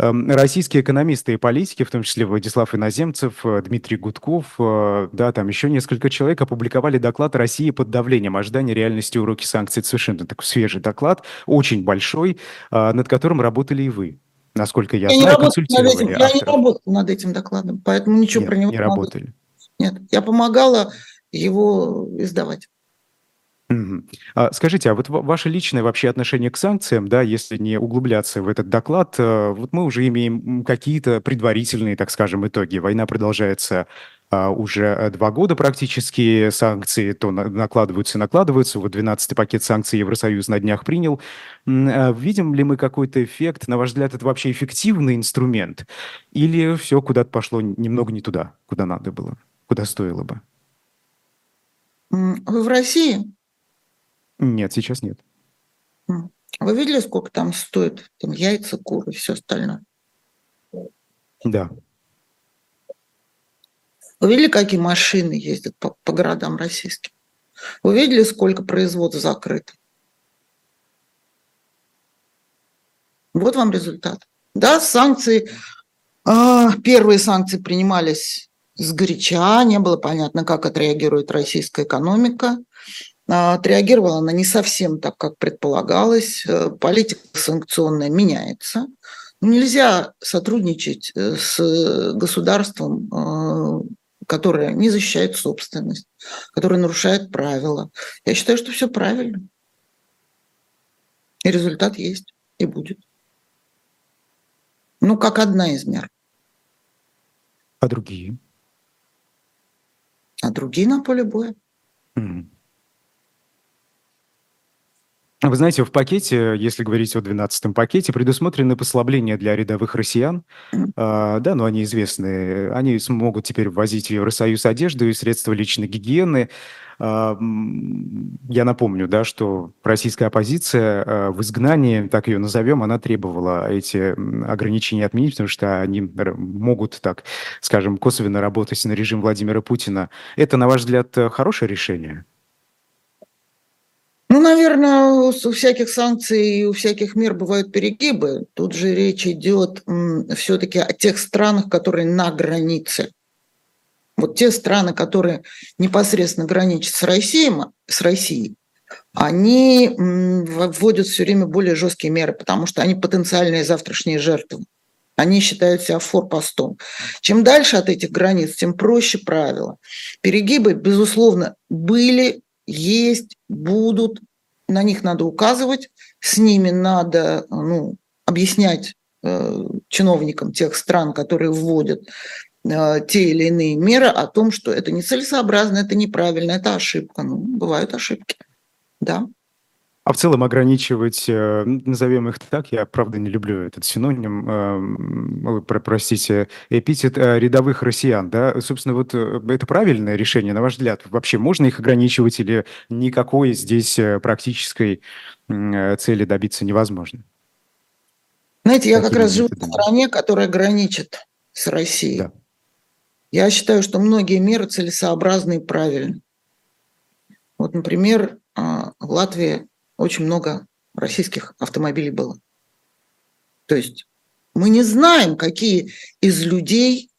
Эм, российские экономисты и политики, в том числе Владислав Иноземцев, э, Дмитрий Гудков, э, да, там еще несколько человек опубликовали доклад «России под давлением. Ожидание реальности уроки санкций». Это совершенно такой свежий доклад, очень большой, э, над которым работали и вы. Насколько я, я знаю, не консультировали над этим, Я не работала над этим докладом, поэтому ничего Нет, про него не работали. Нет, я помогала его издавать. А, скажите, а вот ваше личное вообще отношение к санкциям, да, если не углубляться в этот доклад, э, вот мы уже имеем какие-то предварительные, так скажем, итоги. Война продолжается а, уже э, два года практически, санкции то накладываются и накладываются. Вот 12-й пакет санкций Евросоюз на днях принял. А видим ли мы какой-то эффект? На ваш взгляд, это вообще эффективный инструмент? Или все куда-то пошло немного не туда, куда надо было, куда стоило бы? Вы в России? Нет, сейчас нет. Вы видели, сколько там стоит там, яйца, куры и все остальное? Да. Вы видели, какие машины ездят по, по городам российским? Вы видели, сколько производств закрыто? Вот вам результат. Да, санкции, а, первые санкции принимались с горяча, не было понятно, как отреагирует российская экономика. А, отреагировала она не совсем так, как предполагалось. Э, политика санкционная меняется. Нельзя сотрудничать э, с государством, э, которое не защищает собственность, которое нарушает правила. Я считаю, что все правильно. И результат есть и будет. Ну, как одна из мер. А другие? А другие на поле боя. Mm. Вы знаете, в пакете, если говорить о 12-м пакете, предусмотрены послабления для рядовых россиян. А, да, но они известны. Они смогут теперь ввозить в Евросоюз одежду и средства личной гигиены. А, я напомню, да, что российская оппозиция а, в изгнании, так ее назовем, она требовала эти ограничения отменить, потому что они могут, так скажем, косвенно работать на режим Владимира Путина. Это, на ваш взгляд, хорошее решение? Ну, наверное, у всяких санкций и у всяких мер бывают перегибы. Тут же речь идет все-таки о тех странах, которые на границе. Вот те страны, которые непосредственно граничат с Россией, с Россией они вводят все время более жесткие меры, потому что они потенциальные завтрашние жертвы. Они считают себя форпостом. Чем дальше от этих границ, тем проще правила. Перегибы, безусловно, были, есть, будут, на них надо указывать, с ними надо ну, объяснять э, чиновникам тех стран, которые вводят э, те или иные меры о том, что это нецелесообразно, это неправильно, это ошибка. Ну, бывают ошибки, да. А в целом ограничивать, э, назовем их так, я правда не люблю этот синоним, э, простите, эпитет э, рядовых россиян, да, собственно, вот это правильное решение, на ваш взгляд? Вообще можно их ограничивать или никакой здесь практической цели добиться невозможно? Знаете, я Какими как раз живу в стране, которая граничит с Россией. Да. Я считаю, что многие меры целесообразны и правильны. Вот, например, в Латвии очень много российских автомобилей было. То есть мы не знаем, какие из людей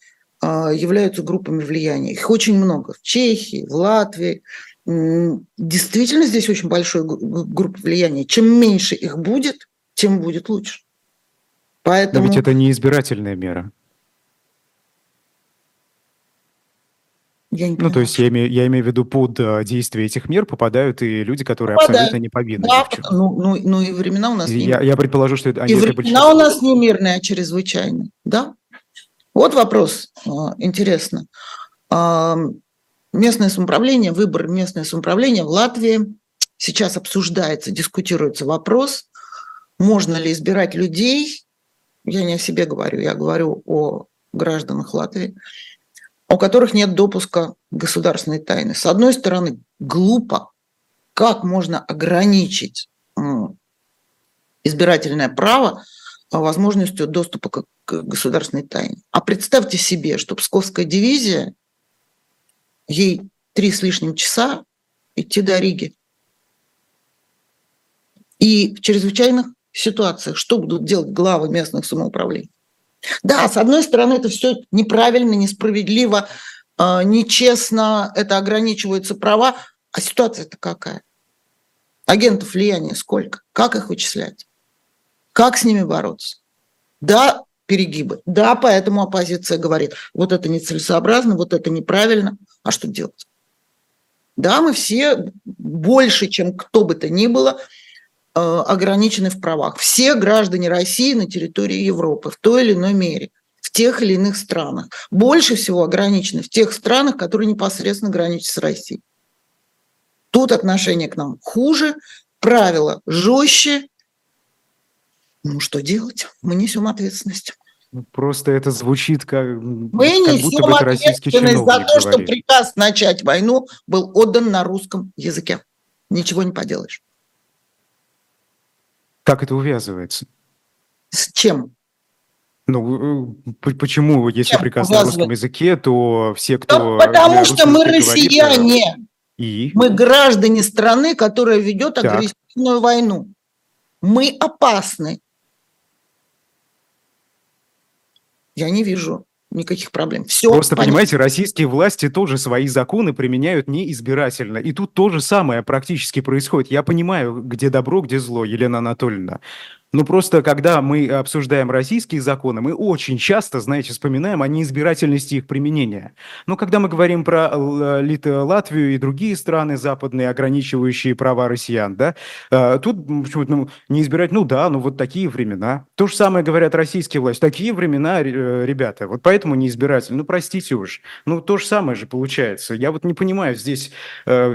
а, являются группами влияния. Их очень много в Чехии, в Латвии. Действительно, здесь очень большой группа влияния. Чем меньше их будет, тем будет лучше. Поэтому... Но ведь это не избирательная мера. Я не ну, то есть я имею, я имею в виду под э, действие этих мер попадают и люди, которые попадают. абсолютно не повинны. Да, ну, ну, ну и времена у нас я, я предположу, что это... И времена у нас не мирные, а чрезвычайные. Да? Вот вопрос э, интересно. Местное самоуправление, выбор местное самоуправление в Латвии. Сейчас обсуждается, дискутируется вопрос, можно ли избирать людей, я не о себе говорю, я говорю о гражданах Латвии, у которых нет допуска государственной тайны. С одной стороны, глупо, как можно ограничить избирательное право возможностью доступа к государственной тайне. А представьте себе, что Псковская дивизия, ей три с лишним часа идти до Риги. И в чрезвычайных ситуациях что будут делать главы местных самоуправлений? Да, с одной стороны, это все неправильно, несправедливо, а, нечестно, это ограничиваются права. А ситуация-то какая? Агентов влияния сколько? Как их вычислять? Как с ними бороться? Да, перегибы. Да, поэтому оппозиция говорит, вот это нецелесообразно, вот это неправильно. А что делать? Да, мы все больше, чем кто бы то ни было, ограничены в правах. Все граждане России на территории Европы в той или иной мере, в тех или иных странах. Больше всего ограничены в тех странах, которые непосредственно граничат с Россией. Тут отношение к нам хуже, правила жестче. Ну что делать? Мы несем ответственность. Ну, просто это звучит как, Мы как несем будто бы это российский чиновник за то, говорит. что приказ начать войну был отдан на русском языке. Ничего не поделаешь. Как это увязывается? С чем? Ну, э, почему, если чем приказ на русском языке, то все, кто... Да потому что мы россияне. Говорит, и? Мы граждане страны, которая ведет так. агрессивную войну. Мы опасны. Я не вижу никаких проблем. Все Просто, понятно. понимаете, российские власти тоже свои законы применяют неизбирательно. И тут то же самое практически происходит. Я понимаю, где добро, где зло, Елена Анатольевна. Ну, просто когда мы обсуждаем российские законы, мы очень часто, знаете, вспоминаем о неизбирательности их применения. Но когда мы говорим про Латвию и другие страны западные, ограничивающие права россиян, да, э, тут почему-то ну, не избирать, ну да, ну вот такие времена. То же самое говорят российские власти. Такие времена, э, ребята, вот поэтому не избиратель. Ну, простите уж. Ну, то же самое же получается. Я вот не понимаю, здесь э,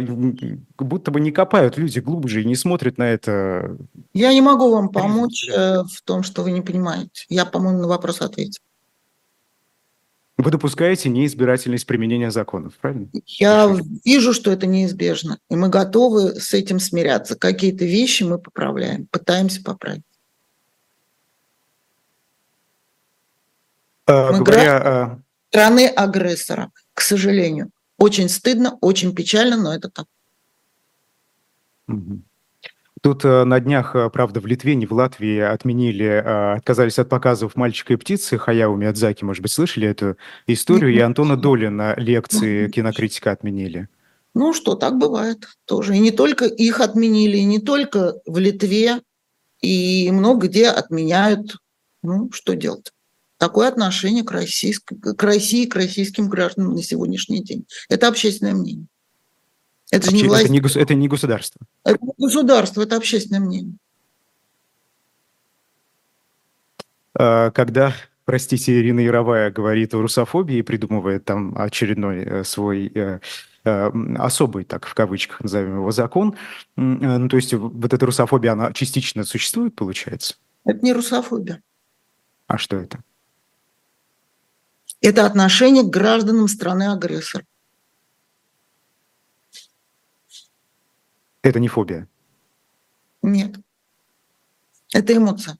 будто бы не копают люди глубже и не смотрят на это. Я не могу вам помочь помочь э, в том, что вы не понимаете. Я, по-моему, на вопрос ответил. Вы допускаете неизбирательность применения законов, правильно? Я вижу, что это неизбежно, и мы готовы с этим смиряться. Какие-то вещи мы поправляем, пытаемся поправить. А, мы говоря, а... страны агрессора, к сожалению. Очень стыдно, очень печально, но это так. Угу. Тут э, на днях, э, правда, в Литве, не в Латвии, отменили, э, отказались от показов «Мальчика и птицы» Хаяо Миядзаки. Может быть, слышали эту историю? И Антона Долина лекции кинокритика отменили. Ну что, так бывает тоже. И не только их отменили, и не только в Литве, и много где отменяют. Ну, что делать? Такое отношение к, российск... к России, к российским гражданам на сегодняшний день. Это общественное мнение. Это же не власть. Это не, это не государство. Это не государство, это общественное мнение. А, когда, простите, Ирина Яровая говорит о русофобии и придумывает там очередной э, свой э, э, особый, так в кавычках назовем его, закон, ну, то есть вот эта русофобия, она частично существует, получается? Это не русофобия. А что это? Это отношение к гражданам страны-агрессора. Это не фобия? Нет. Это эмоция.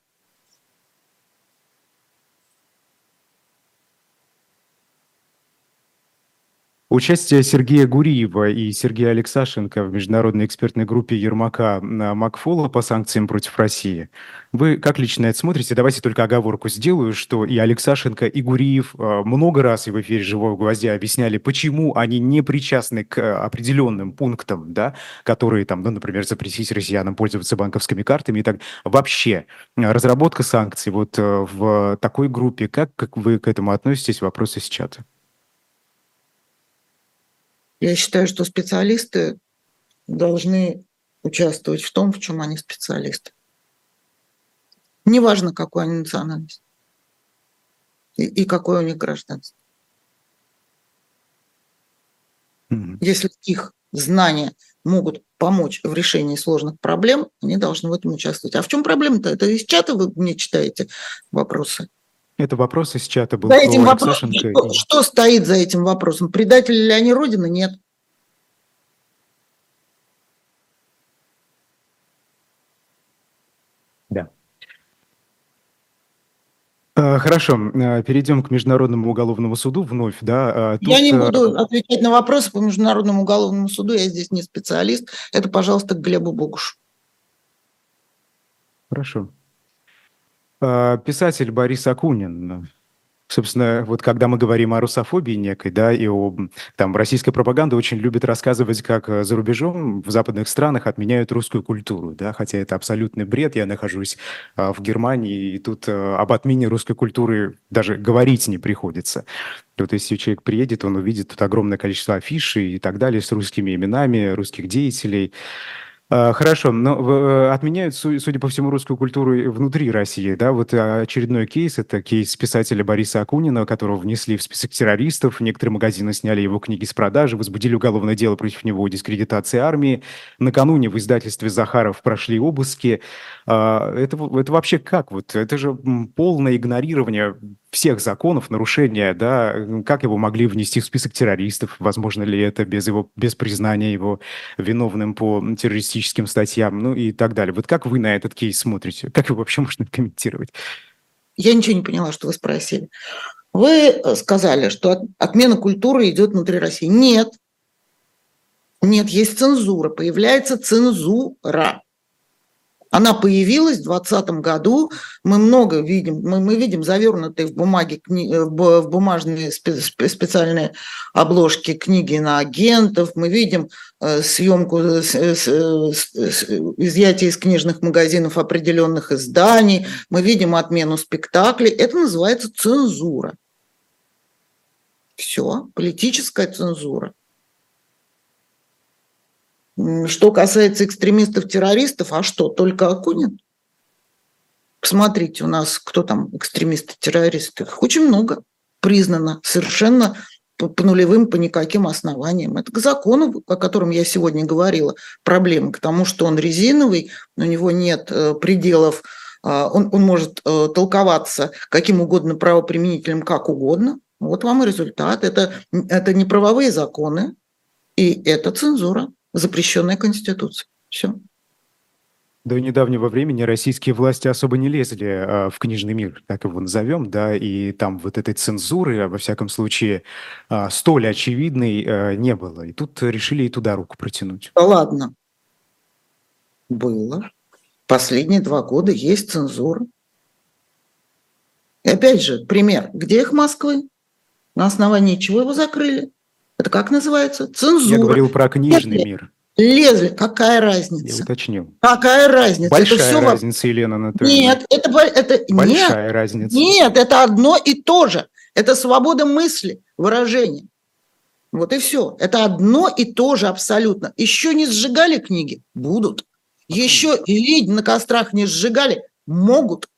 Участие Сергея Гуриева и Сергея Алексашенко в международной экспертной группе Ермака Макфола по санкциям против России. Вы как лично это смотрите? Давайте только оговорку сделаю, что и Алексашенко, и Гуриев э, много раз в эфире «Живого гвоздя» объясняли, почему они не причастны к определенным пунктам, да, которые, там, ну, например, запретить россиянам пользоваться банковскими картами и так. Вообще, разработка санкций вот э, в такой группе, как, как вы к этому относитесь? Вопросы из чата. Я считаю, что специалисты должны участвовать в том, в чем они специалисты. Неважно, какой они национальность и, и какое у них гражданство. Mm-hmm. Если их знания могут помочь в решении сложных проблем, они должны в этом участвовать. А в чем проблема-то? Это из чата вы мне читаете вопросы? Это вопрос из чата был. За этим вопросом, что, что стоит за этим вопросом? Предатели ли они Родины? Нет. А, хорошо, а, перейдем к Международному уголовному суду вновь. Да, а, Тут... Я не буду отвечать на вопросы по Международному уголовному суду, я здесь не специалист. Это, пожалуйста, к Глебу Богушу. Хорошо. Писатель Борис Акунин Собственно, вот когда мы говорим о русофобии некой, да, и о, там, российская пропаганда очень любит рассказывать, как э, за рубежом в западных странах отменяют русскую культуру, да, хотя это абсолютный бред. Я нахожусь а, в Германии, и тут а, об отмене русской культуры даже говорить не приходится. Вот если человек приедет, он увидит тут огромное количество афиш и так далее с русскими именами, русских деятелей. А, хорошо, но э, отменяют, судя по всему, русскую культуру внутри России, да? Вот а, очередной кейс – это кейс писателя Бориса Акунина, которого внесли в список террористов. Некоторые магазины сняли его книги с продажи, возбудили уголовное дело против него о дискредитации армии. Накануне в издательстве «Захаров» прошли обыски. А, это, это вообще как? Вот это же полное игнорирование всех законов, нарушение, да, как его могли внести в список террористов, возможно ли это без его, без признания его виновным по террористическим статьям, ну и так далее. Вот как вы на этот кейс смотрите? Как его вообще можно комментировать? Я ничего не поняла, что вы спросили. Вы э, сказали, что отмена культуры идет внутри России. Нет. Нет, есть цензура. Появляется цензура. Она появилась в 2020 году. Мы много видим, мы, мы видим завернутые в бумаге, э, в бумажные специальные обложки книги на агентов. Мы видим э, съемку, э, изъятие из книжных магазинов определенных изданий. Мы видим отмену спектаклей. Это называется цензура. Все, политическая цензура. Что касается экстремистов-террористов, а что, только Акунин? Посмотрите, у нас кто там экстремисты-террористы? Их очень много признано совершенно по, по нулевым, по никаким основаниям. Это к закону, о котором я сегодня говорила, проблема, к тому, что он резиновый, у него нет э, пределов, э, он, он может э, толковаться каким угодно правоприменителем, как угодно. Вот вам и результат. Это, это не правовые законы, и это цензура запрещенная Конституцией. Все. До недавнего времени российские власти особо не лезли э, в книжный мир, так его назовем, да, и там вот этой цензуры, во всяком случае, э, столь очевидной не было. И тут решили и туда руку протянуть. Да ладно. Было. Последние два года есть цензура. И опять же, пример. Где их Москвы? На основании чего его закрыли? Это как называется? Цензура. Я говорил про книжный лезли, мир. Лезли. Какая разница? Я уточнил. Какая разница? Большая это все разница, Елена Анатольевна. Нет, это, это большая нет, разница. Нет, это одно и то же. Это свобода мысли, выражения. Вот и все. Это одно и то же абсолютно. Еще не сжигали книги? Будут. Еще лидь на кострах не сжигали? Могут.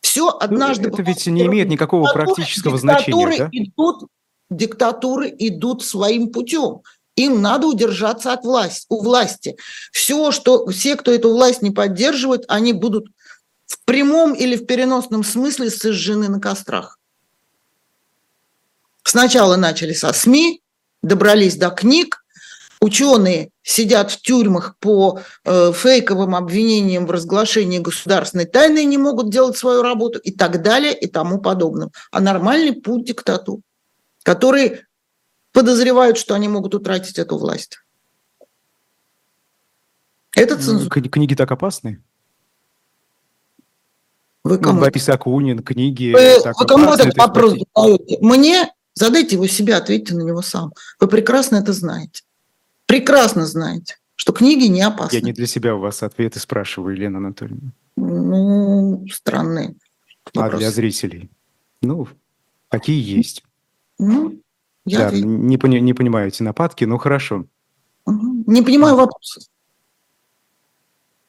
Все ну, однажды... Ну, это ведь не имеет никакого практического значения. Да? идут диктатуры идут своим путем. Им надо удержаться от власти, у власти. Все, что, все, кто эту власть не поддерживает, они будут в прямом или в переносном смысле сожжены на кострах. Сначала начали со СМИ, добрались до книг, ученые сидят в тюрьмах по э, фейковым обвинениям в разглашении государственной тайны и не могут делать свою работу и так далее и тому подобное. А нормальный путь диктатуры которые подозревают, что они могут утратить эту власть. Это ну, цензура. Книги так опасны? Вы кому? Ну, Борис Акунин, книги. Вы, так вы кому этот вопрос задаете? Мне? Задайте его себе, ответьте на него сам. Вы прекрасно это знаете. Прекрасно знаете, что книги не опасны. Я не для себя у вас ответы спрашиваю, Елена Анатольевна. Ну, странные. Вопросы. А для зрителей? Ну, какие есть. Ну, Я да, не, пони, не понимаю эти нападки, ну хорошо. Не понимаю вопросов.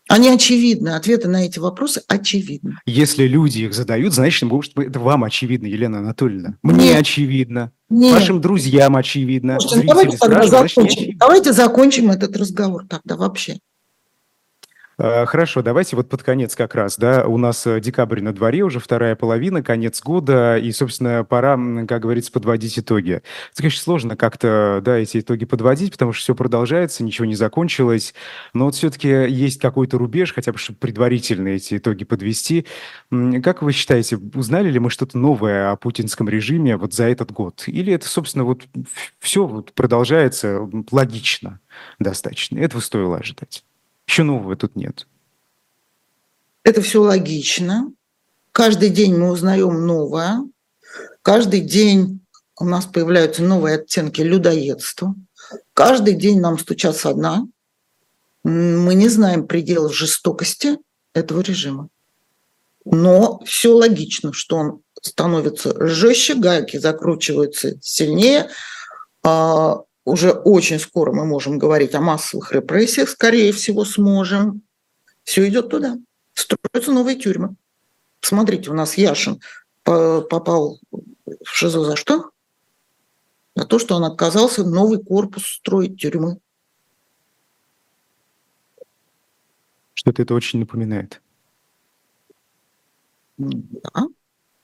Они очевидны, ответы на эти вопросы очевидны. Если люди их задают, значит, может быть, это вам очевидно, Елена Анатольевна. Мне Нет. очевидно. Нет. Вашим друзьям очевидно. Слушайте, ну давайте, тогда закончим. давайте закончим этот разговор тогда вообще. Э, хорошо, давайте вот под конец как раз, да, у нас э, декабрь на дворе, уже вторая половина, конец года, и, собственно, пора, как говорится, подводить итоги. Это, конечно, сложно как-то, да, эти итоги подводить, потому что все продолжается, ничего не закончилось, но вот все-таки есть какой-то рубеж, хотя бы, чтобы предварительно эти итоги подвести. Как вы считаете, узнали ли мы что-то новое о путинском режиме вот за этот год? Или это, собственно, вот все вот продолжается логично достаточно? Этого стоило ожидать. Еще нового тут нет. Это все логично. Каждый день мы узнаем новое. Каждый день у нас появляются новые оттенки людоедства. Каждый день нам стучат со дна. Мы не знаем пределов жестокости этого режима. Но все логично, что он становится жестче, гайки закручиваются сильнее, а уже очень скоро мы можем говорить о массовых репрессиях, скорее всего, сможем. Все идет туда. Строятся новые тюрьмы. Смотрите, у нас Яшин попал в ШИЗО за что? За то, что он отказался новый корпус строить тюрьмы. Что-то это очень напоминает. Да,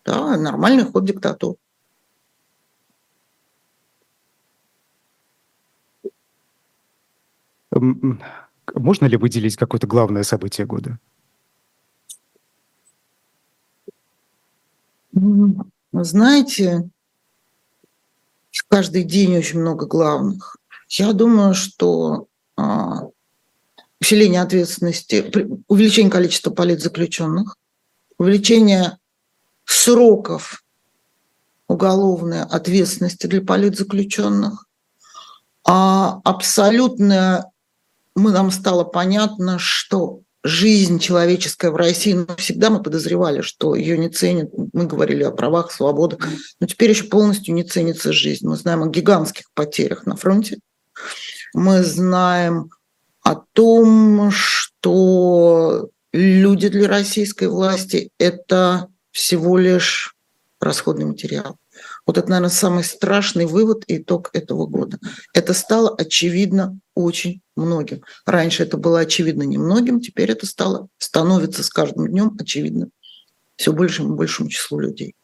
да, нормальный ход диктатуры. Можно ли выделить какое-то главное событие года? Знаете, каждый день очень много главных. Я думаю, что а, усиление ответственности, увеличение количества политзаключенных, увеличение сроков уголовной ответственности для политзаключенных, а абсолютная мы, нам стало понятно, что жизнь человеческая в России, ну, всегда мы подозревали, что ее не ценят. Мы говорили о правах, свободах. Но теперь еще полностью не ценится жизнь. Мы знаем о гигантских потерях на фронте. Мы знаем о том, что люди для российской власти – это всего лишь расходный материал. Вот это, наверное, самый страшный вывод и итог этого года. Это стало очевидно очень многим. Раньше это было очевидно немногим, теперь это стало, становится с каждым днем очевидно все большему и большему числу людей.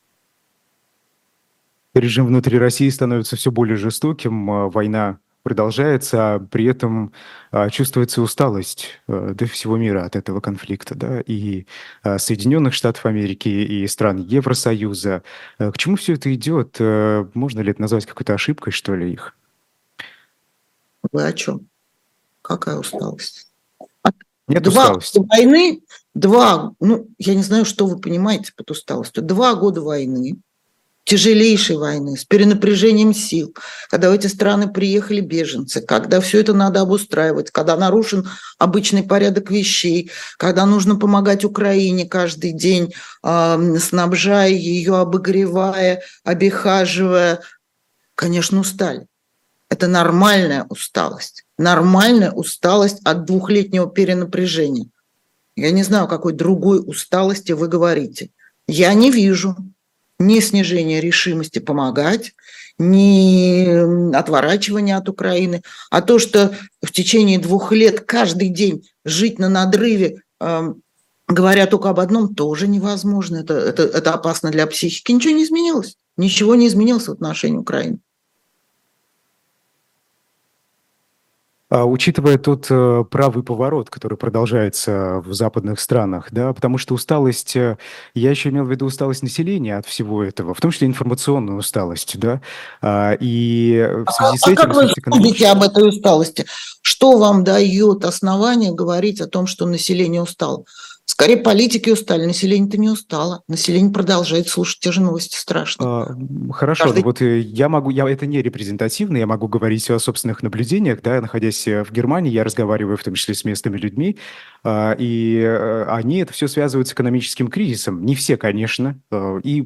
Режим внутри России становится все более жестоким, а война продолжается, а при этом а, чувствуется усталость а, до всего мира от этого конфликта, да, и а, Соединенных Штатов Америки, и стран Евросоюза. А, к чему все это идет? А, можно ли это назвать какой-то ошибкой, что ли, их? Вы о чем? Какая усталость? Нет два усталости. года войны, два, ну, я не знаю, что вы понимаете под усталостью. Два года войны, тяжелейшей войны, с перенапряжением сил, когда в эти страны приехали беженцы, когда все это надо обустраивать, когда нарушен обычный порядок вещей, когда нужно помогать Украине каждый день, э, снабжая ее, обогревая, обихаживая, конечно, устали. Это нормальная усталость. Нормальная усталость от двухлетнего перенапряжения. Я не знаю, о какой другой усталости вы говорите. Я не вижу ни снижения решимости помогать, ни отворачивания от Украины. А то, что в течение двух лет каждый день жить на надрыве, э, говоря только об одном, тоже невозможно. Это, это, это опасно для психики. Ничего не изменилось. Ничего не изменилось в отношении Украины. Учитывая тот э, правый поворот, который продолжается в западных странах, да, потому что усталость, э, я еще имел в виду усталость населения от всего этого, в том числе информационную усталость, да, а, и в а связи с этим... А как вы судите об этой усталости? Что вам дает основание говорить о том, что население устало? Скорее, политики устали, население-то не устало. Население продолжает слушать те же новости страшные. А, хорошо, Каждый... вот э, я могу, я, это не репрезентативно, я могу говорить о собственных наблюдениях, да, находясь э, в Германии, я разговариваю в том числе с местными людьми, и э, они это все связывают с экономическим кризисом. Не все, конечно. Э, и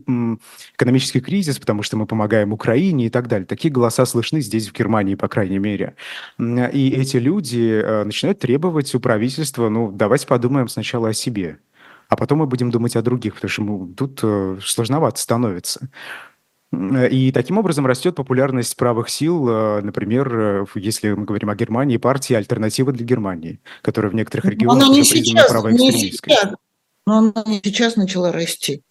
экономический кризис, потому что мы помогаем Украине и так далее. Такие голоса слышны здесь, в Германии, по крайней мере. И эти люди э, начинают требовать у правительства, ну, давайте подумаем сначала о себе, а потом мы будем думать о других, потому что ну, тут сложновато становится. И таким образом растет популярность правых сил, э, например, э, если мы говорим о Германии, партии «Альтернатива для Германии», которая в некоторых регионах она не сейчас, не сейчас, но она не сейчас начала расти.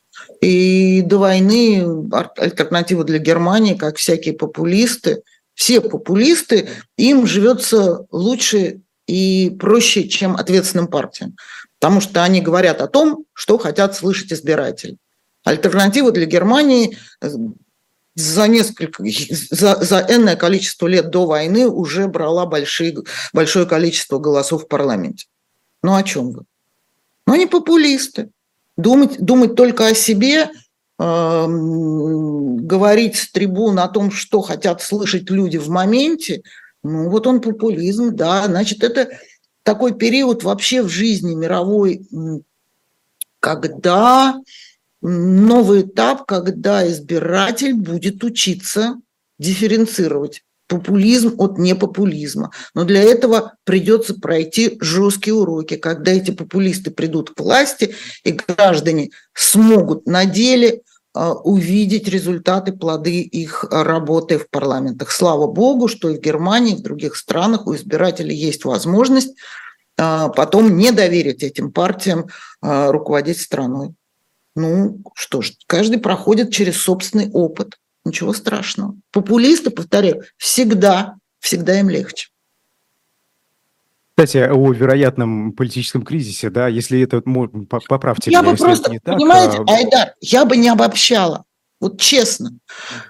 И до войны «Альтернатива для Германии», как всякие популисты, все популисты, им живется лучше и проще, чем ответственным партиям. Потому что они говорят о том, что хотят слышать избиратели. Альтернатива для Германии за несколько, за, за энное количество лет до войны уже брала большие, большое количество голосов в парламенте. Ну о чем вы? Ну они популисты. Думать, думать только о себе, э, говорить с трибун о том, что хотят слышать люди в моменте, ну вот он популизм, да. Значит, это такой период вообще в жизни мировой, когда новый этап, когда избиратель будет учиться дифференцировать популизм от непопулизма. Но для этого придется пройти жесткие уроки, когда эти популисты придут к власти, и граждане смогут на деле а, увидеть результаты, плоды их работы в парламентах. Слава богу, что и в Германии, и в других странах у избирателей есть возможность а, потом не доверить этим партиям а, руководить страной. Ну, что ж, каждый проходит через собственный опыт. Ничего страшного. Популисты, повторяю, всегда, всегда им легче. Кстати, о вероятном политическом кризисе, да, если это, поправьте я меня, бы просто, не так, понимаете, а... Айдар, я бы не обобщала. Вот честно.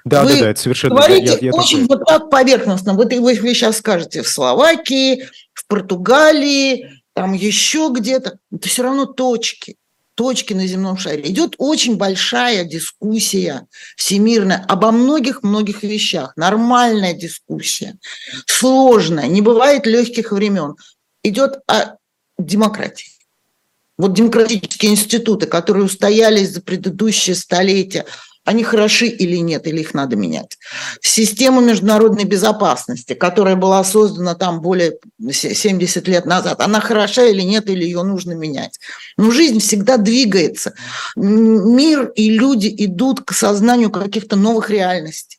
Да, вы да, да, это совершенно... Говорите я, я очень вот так поверхностно. Вот вы, вы сейчас скажете в Словакии, в Португалии, там еще где-то. Это все равно точки точки на земном шаре. Идет очень большая дискуссия всемирная обо многих-многих вещах. Нормальная дискуссия, сложная, не бывает легких времен. Идет о демократии. Вот демократические институты, которые устоялись за предыдущие столетия, они хороши или нет, или их надо менять. Система международной безопасности, которая была создана там более 70 лет назад, она хороша или нет, или ее нужно менять. Но жизнь всегда двигается. Мир и люди идут к сознанию каких-то новых реальностей.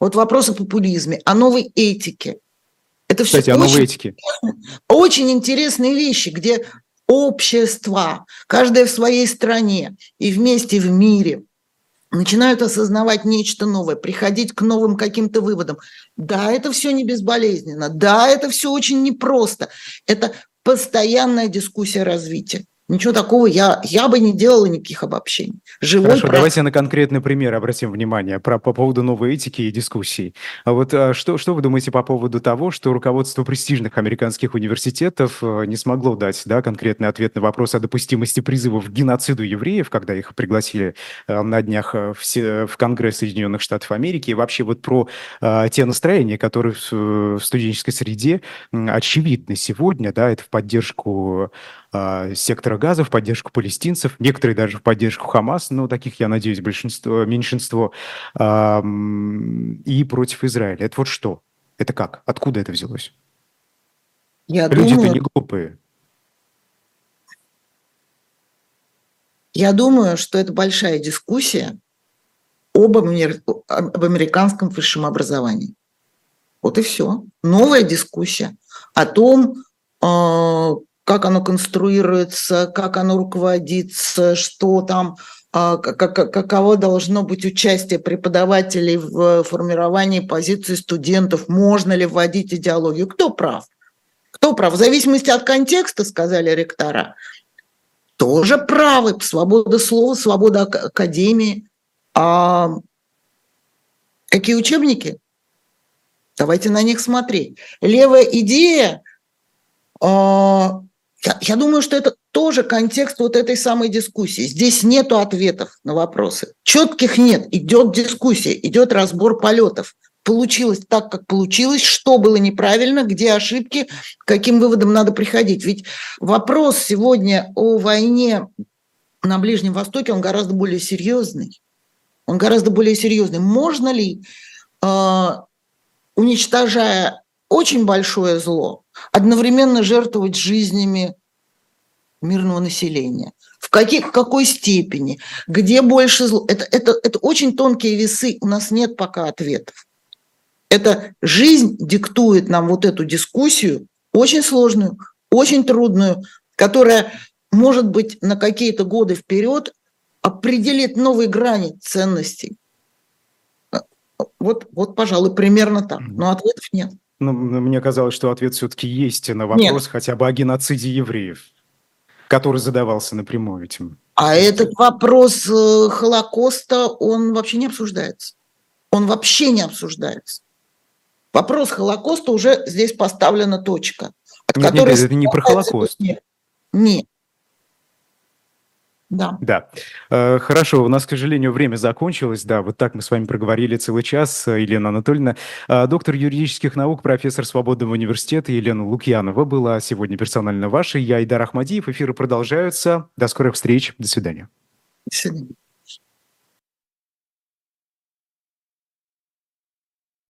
Вот вопрос о популизме, о новой этике. Это все Кстати, о новой этике. Очень интересные вещи, где общество, каждое в своей стране и вместе в мире – начинают осознавать нечто новое, приходить к новым каким-то выводам. Да, это все не безболезненно, да, это все очень непросто. Это постоянная дискуссия развития. Ничего такого я, я бы не делала никаких обобщений. Живой Хорошо, практик... давайте на конкретный пример обратим внимание про, по поводу новой этики и дискуссий. А вот а, что, что вы думаете по поводу того, что руководство престижных американских университетов а, не смогло дать да, конкретный ответ на вопрос о допустимости призывов к геноциду евреев, когда их пригласили а, на днях в, в Конгресс Соединенных Штатов Америки, и вообще вот про а, те настроения, которые в, в студенческой среде очевидны сегодня, да, это в поддержку а, сектора газа, в поддержку палестинцев, некоторые даже в поддержку Хамас, но таких, я надеюсь, большинство, меньшинство, и против Израиля. Это вот что? Это как? Откуда это взялось? Я Люди-то думаю... не глупые. Я думаю, что это большая дискуссия об, амер... об американском высшем образовании. Вот и все. Новая дискуссия о том, а, как оно конструируется, как оно руководится, что там, а, каково должно быть участие преподавателей в формировании позиции студентов, можно ли вводить идеологию. Кто прав? Кто прав? В зависимости от контекста, сказали ректора, тоже правы. Свобода слова, свобода академии. А какие учебники? Давайте на них смотреть. Левая идея а, я, я думаю, что это тоже контекст вот этой самой дискуссии. Здесь нету ответов на вопросы. Четких нет. Идет дискуссия, идет разбор полетов. получилось так, как получилось, что было неправильно, где ошибки, каким выводам надо приходить. Ведь вопрос сегодня о войне на Ближнем Востоке, он гораздо более серьезный. Он гораздо более серьезный. Можно ли, э, уничтожая очень большое зло, одновременно жертвовать жизнями мирного населения? В, каких, в какой степени? Где больше зло? Это, это, это очень тонкие весы, у нас нет пока ответов. Это жизнь диктует нам вот эту дискуссию, очень сложную, очень трудную, которая, может быть, на какие-то годы вперед определит новые грани ценностей. Вот, вот, пожалуй, примерно так. Но ответов нет. Ну, мне казалось, что ответ все-таки есть на вопрос нет. хотя бы о геноциде евреев, который задавался напрямую этим. А этот вопрос э, Холокоста, он вообще не обсуждается. Он вообще не обсуждается. Вопрос Холокоста уже здесь поставлена точка. От нет, которой нет, это не про Холокост. Нет. нет. Да. Да. Э, хорошо, у нас, к сожалению, время закончилось. Да, вот так мы с вами проговорили целый час. Елена Анатольевна, э, доктор юридических наук, профессор Свободного университета Елена Лукьянова была сегодня персонально вашей. Я Идар Ахмадиев. Эфиры продолжаются. До скорых встреч. До свидания. До свидания.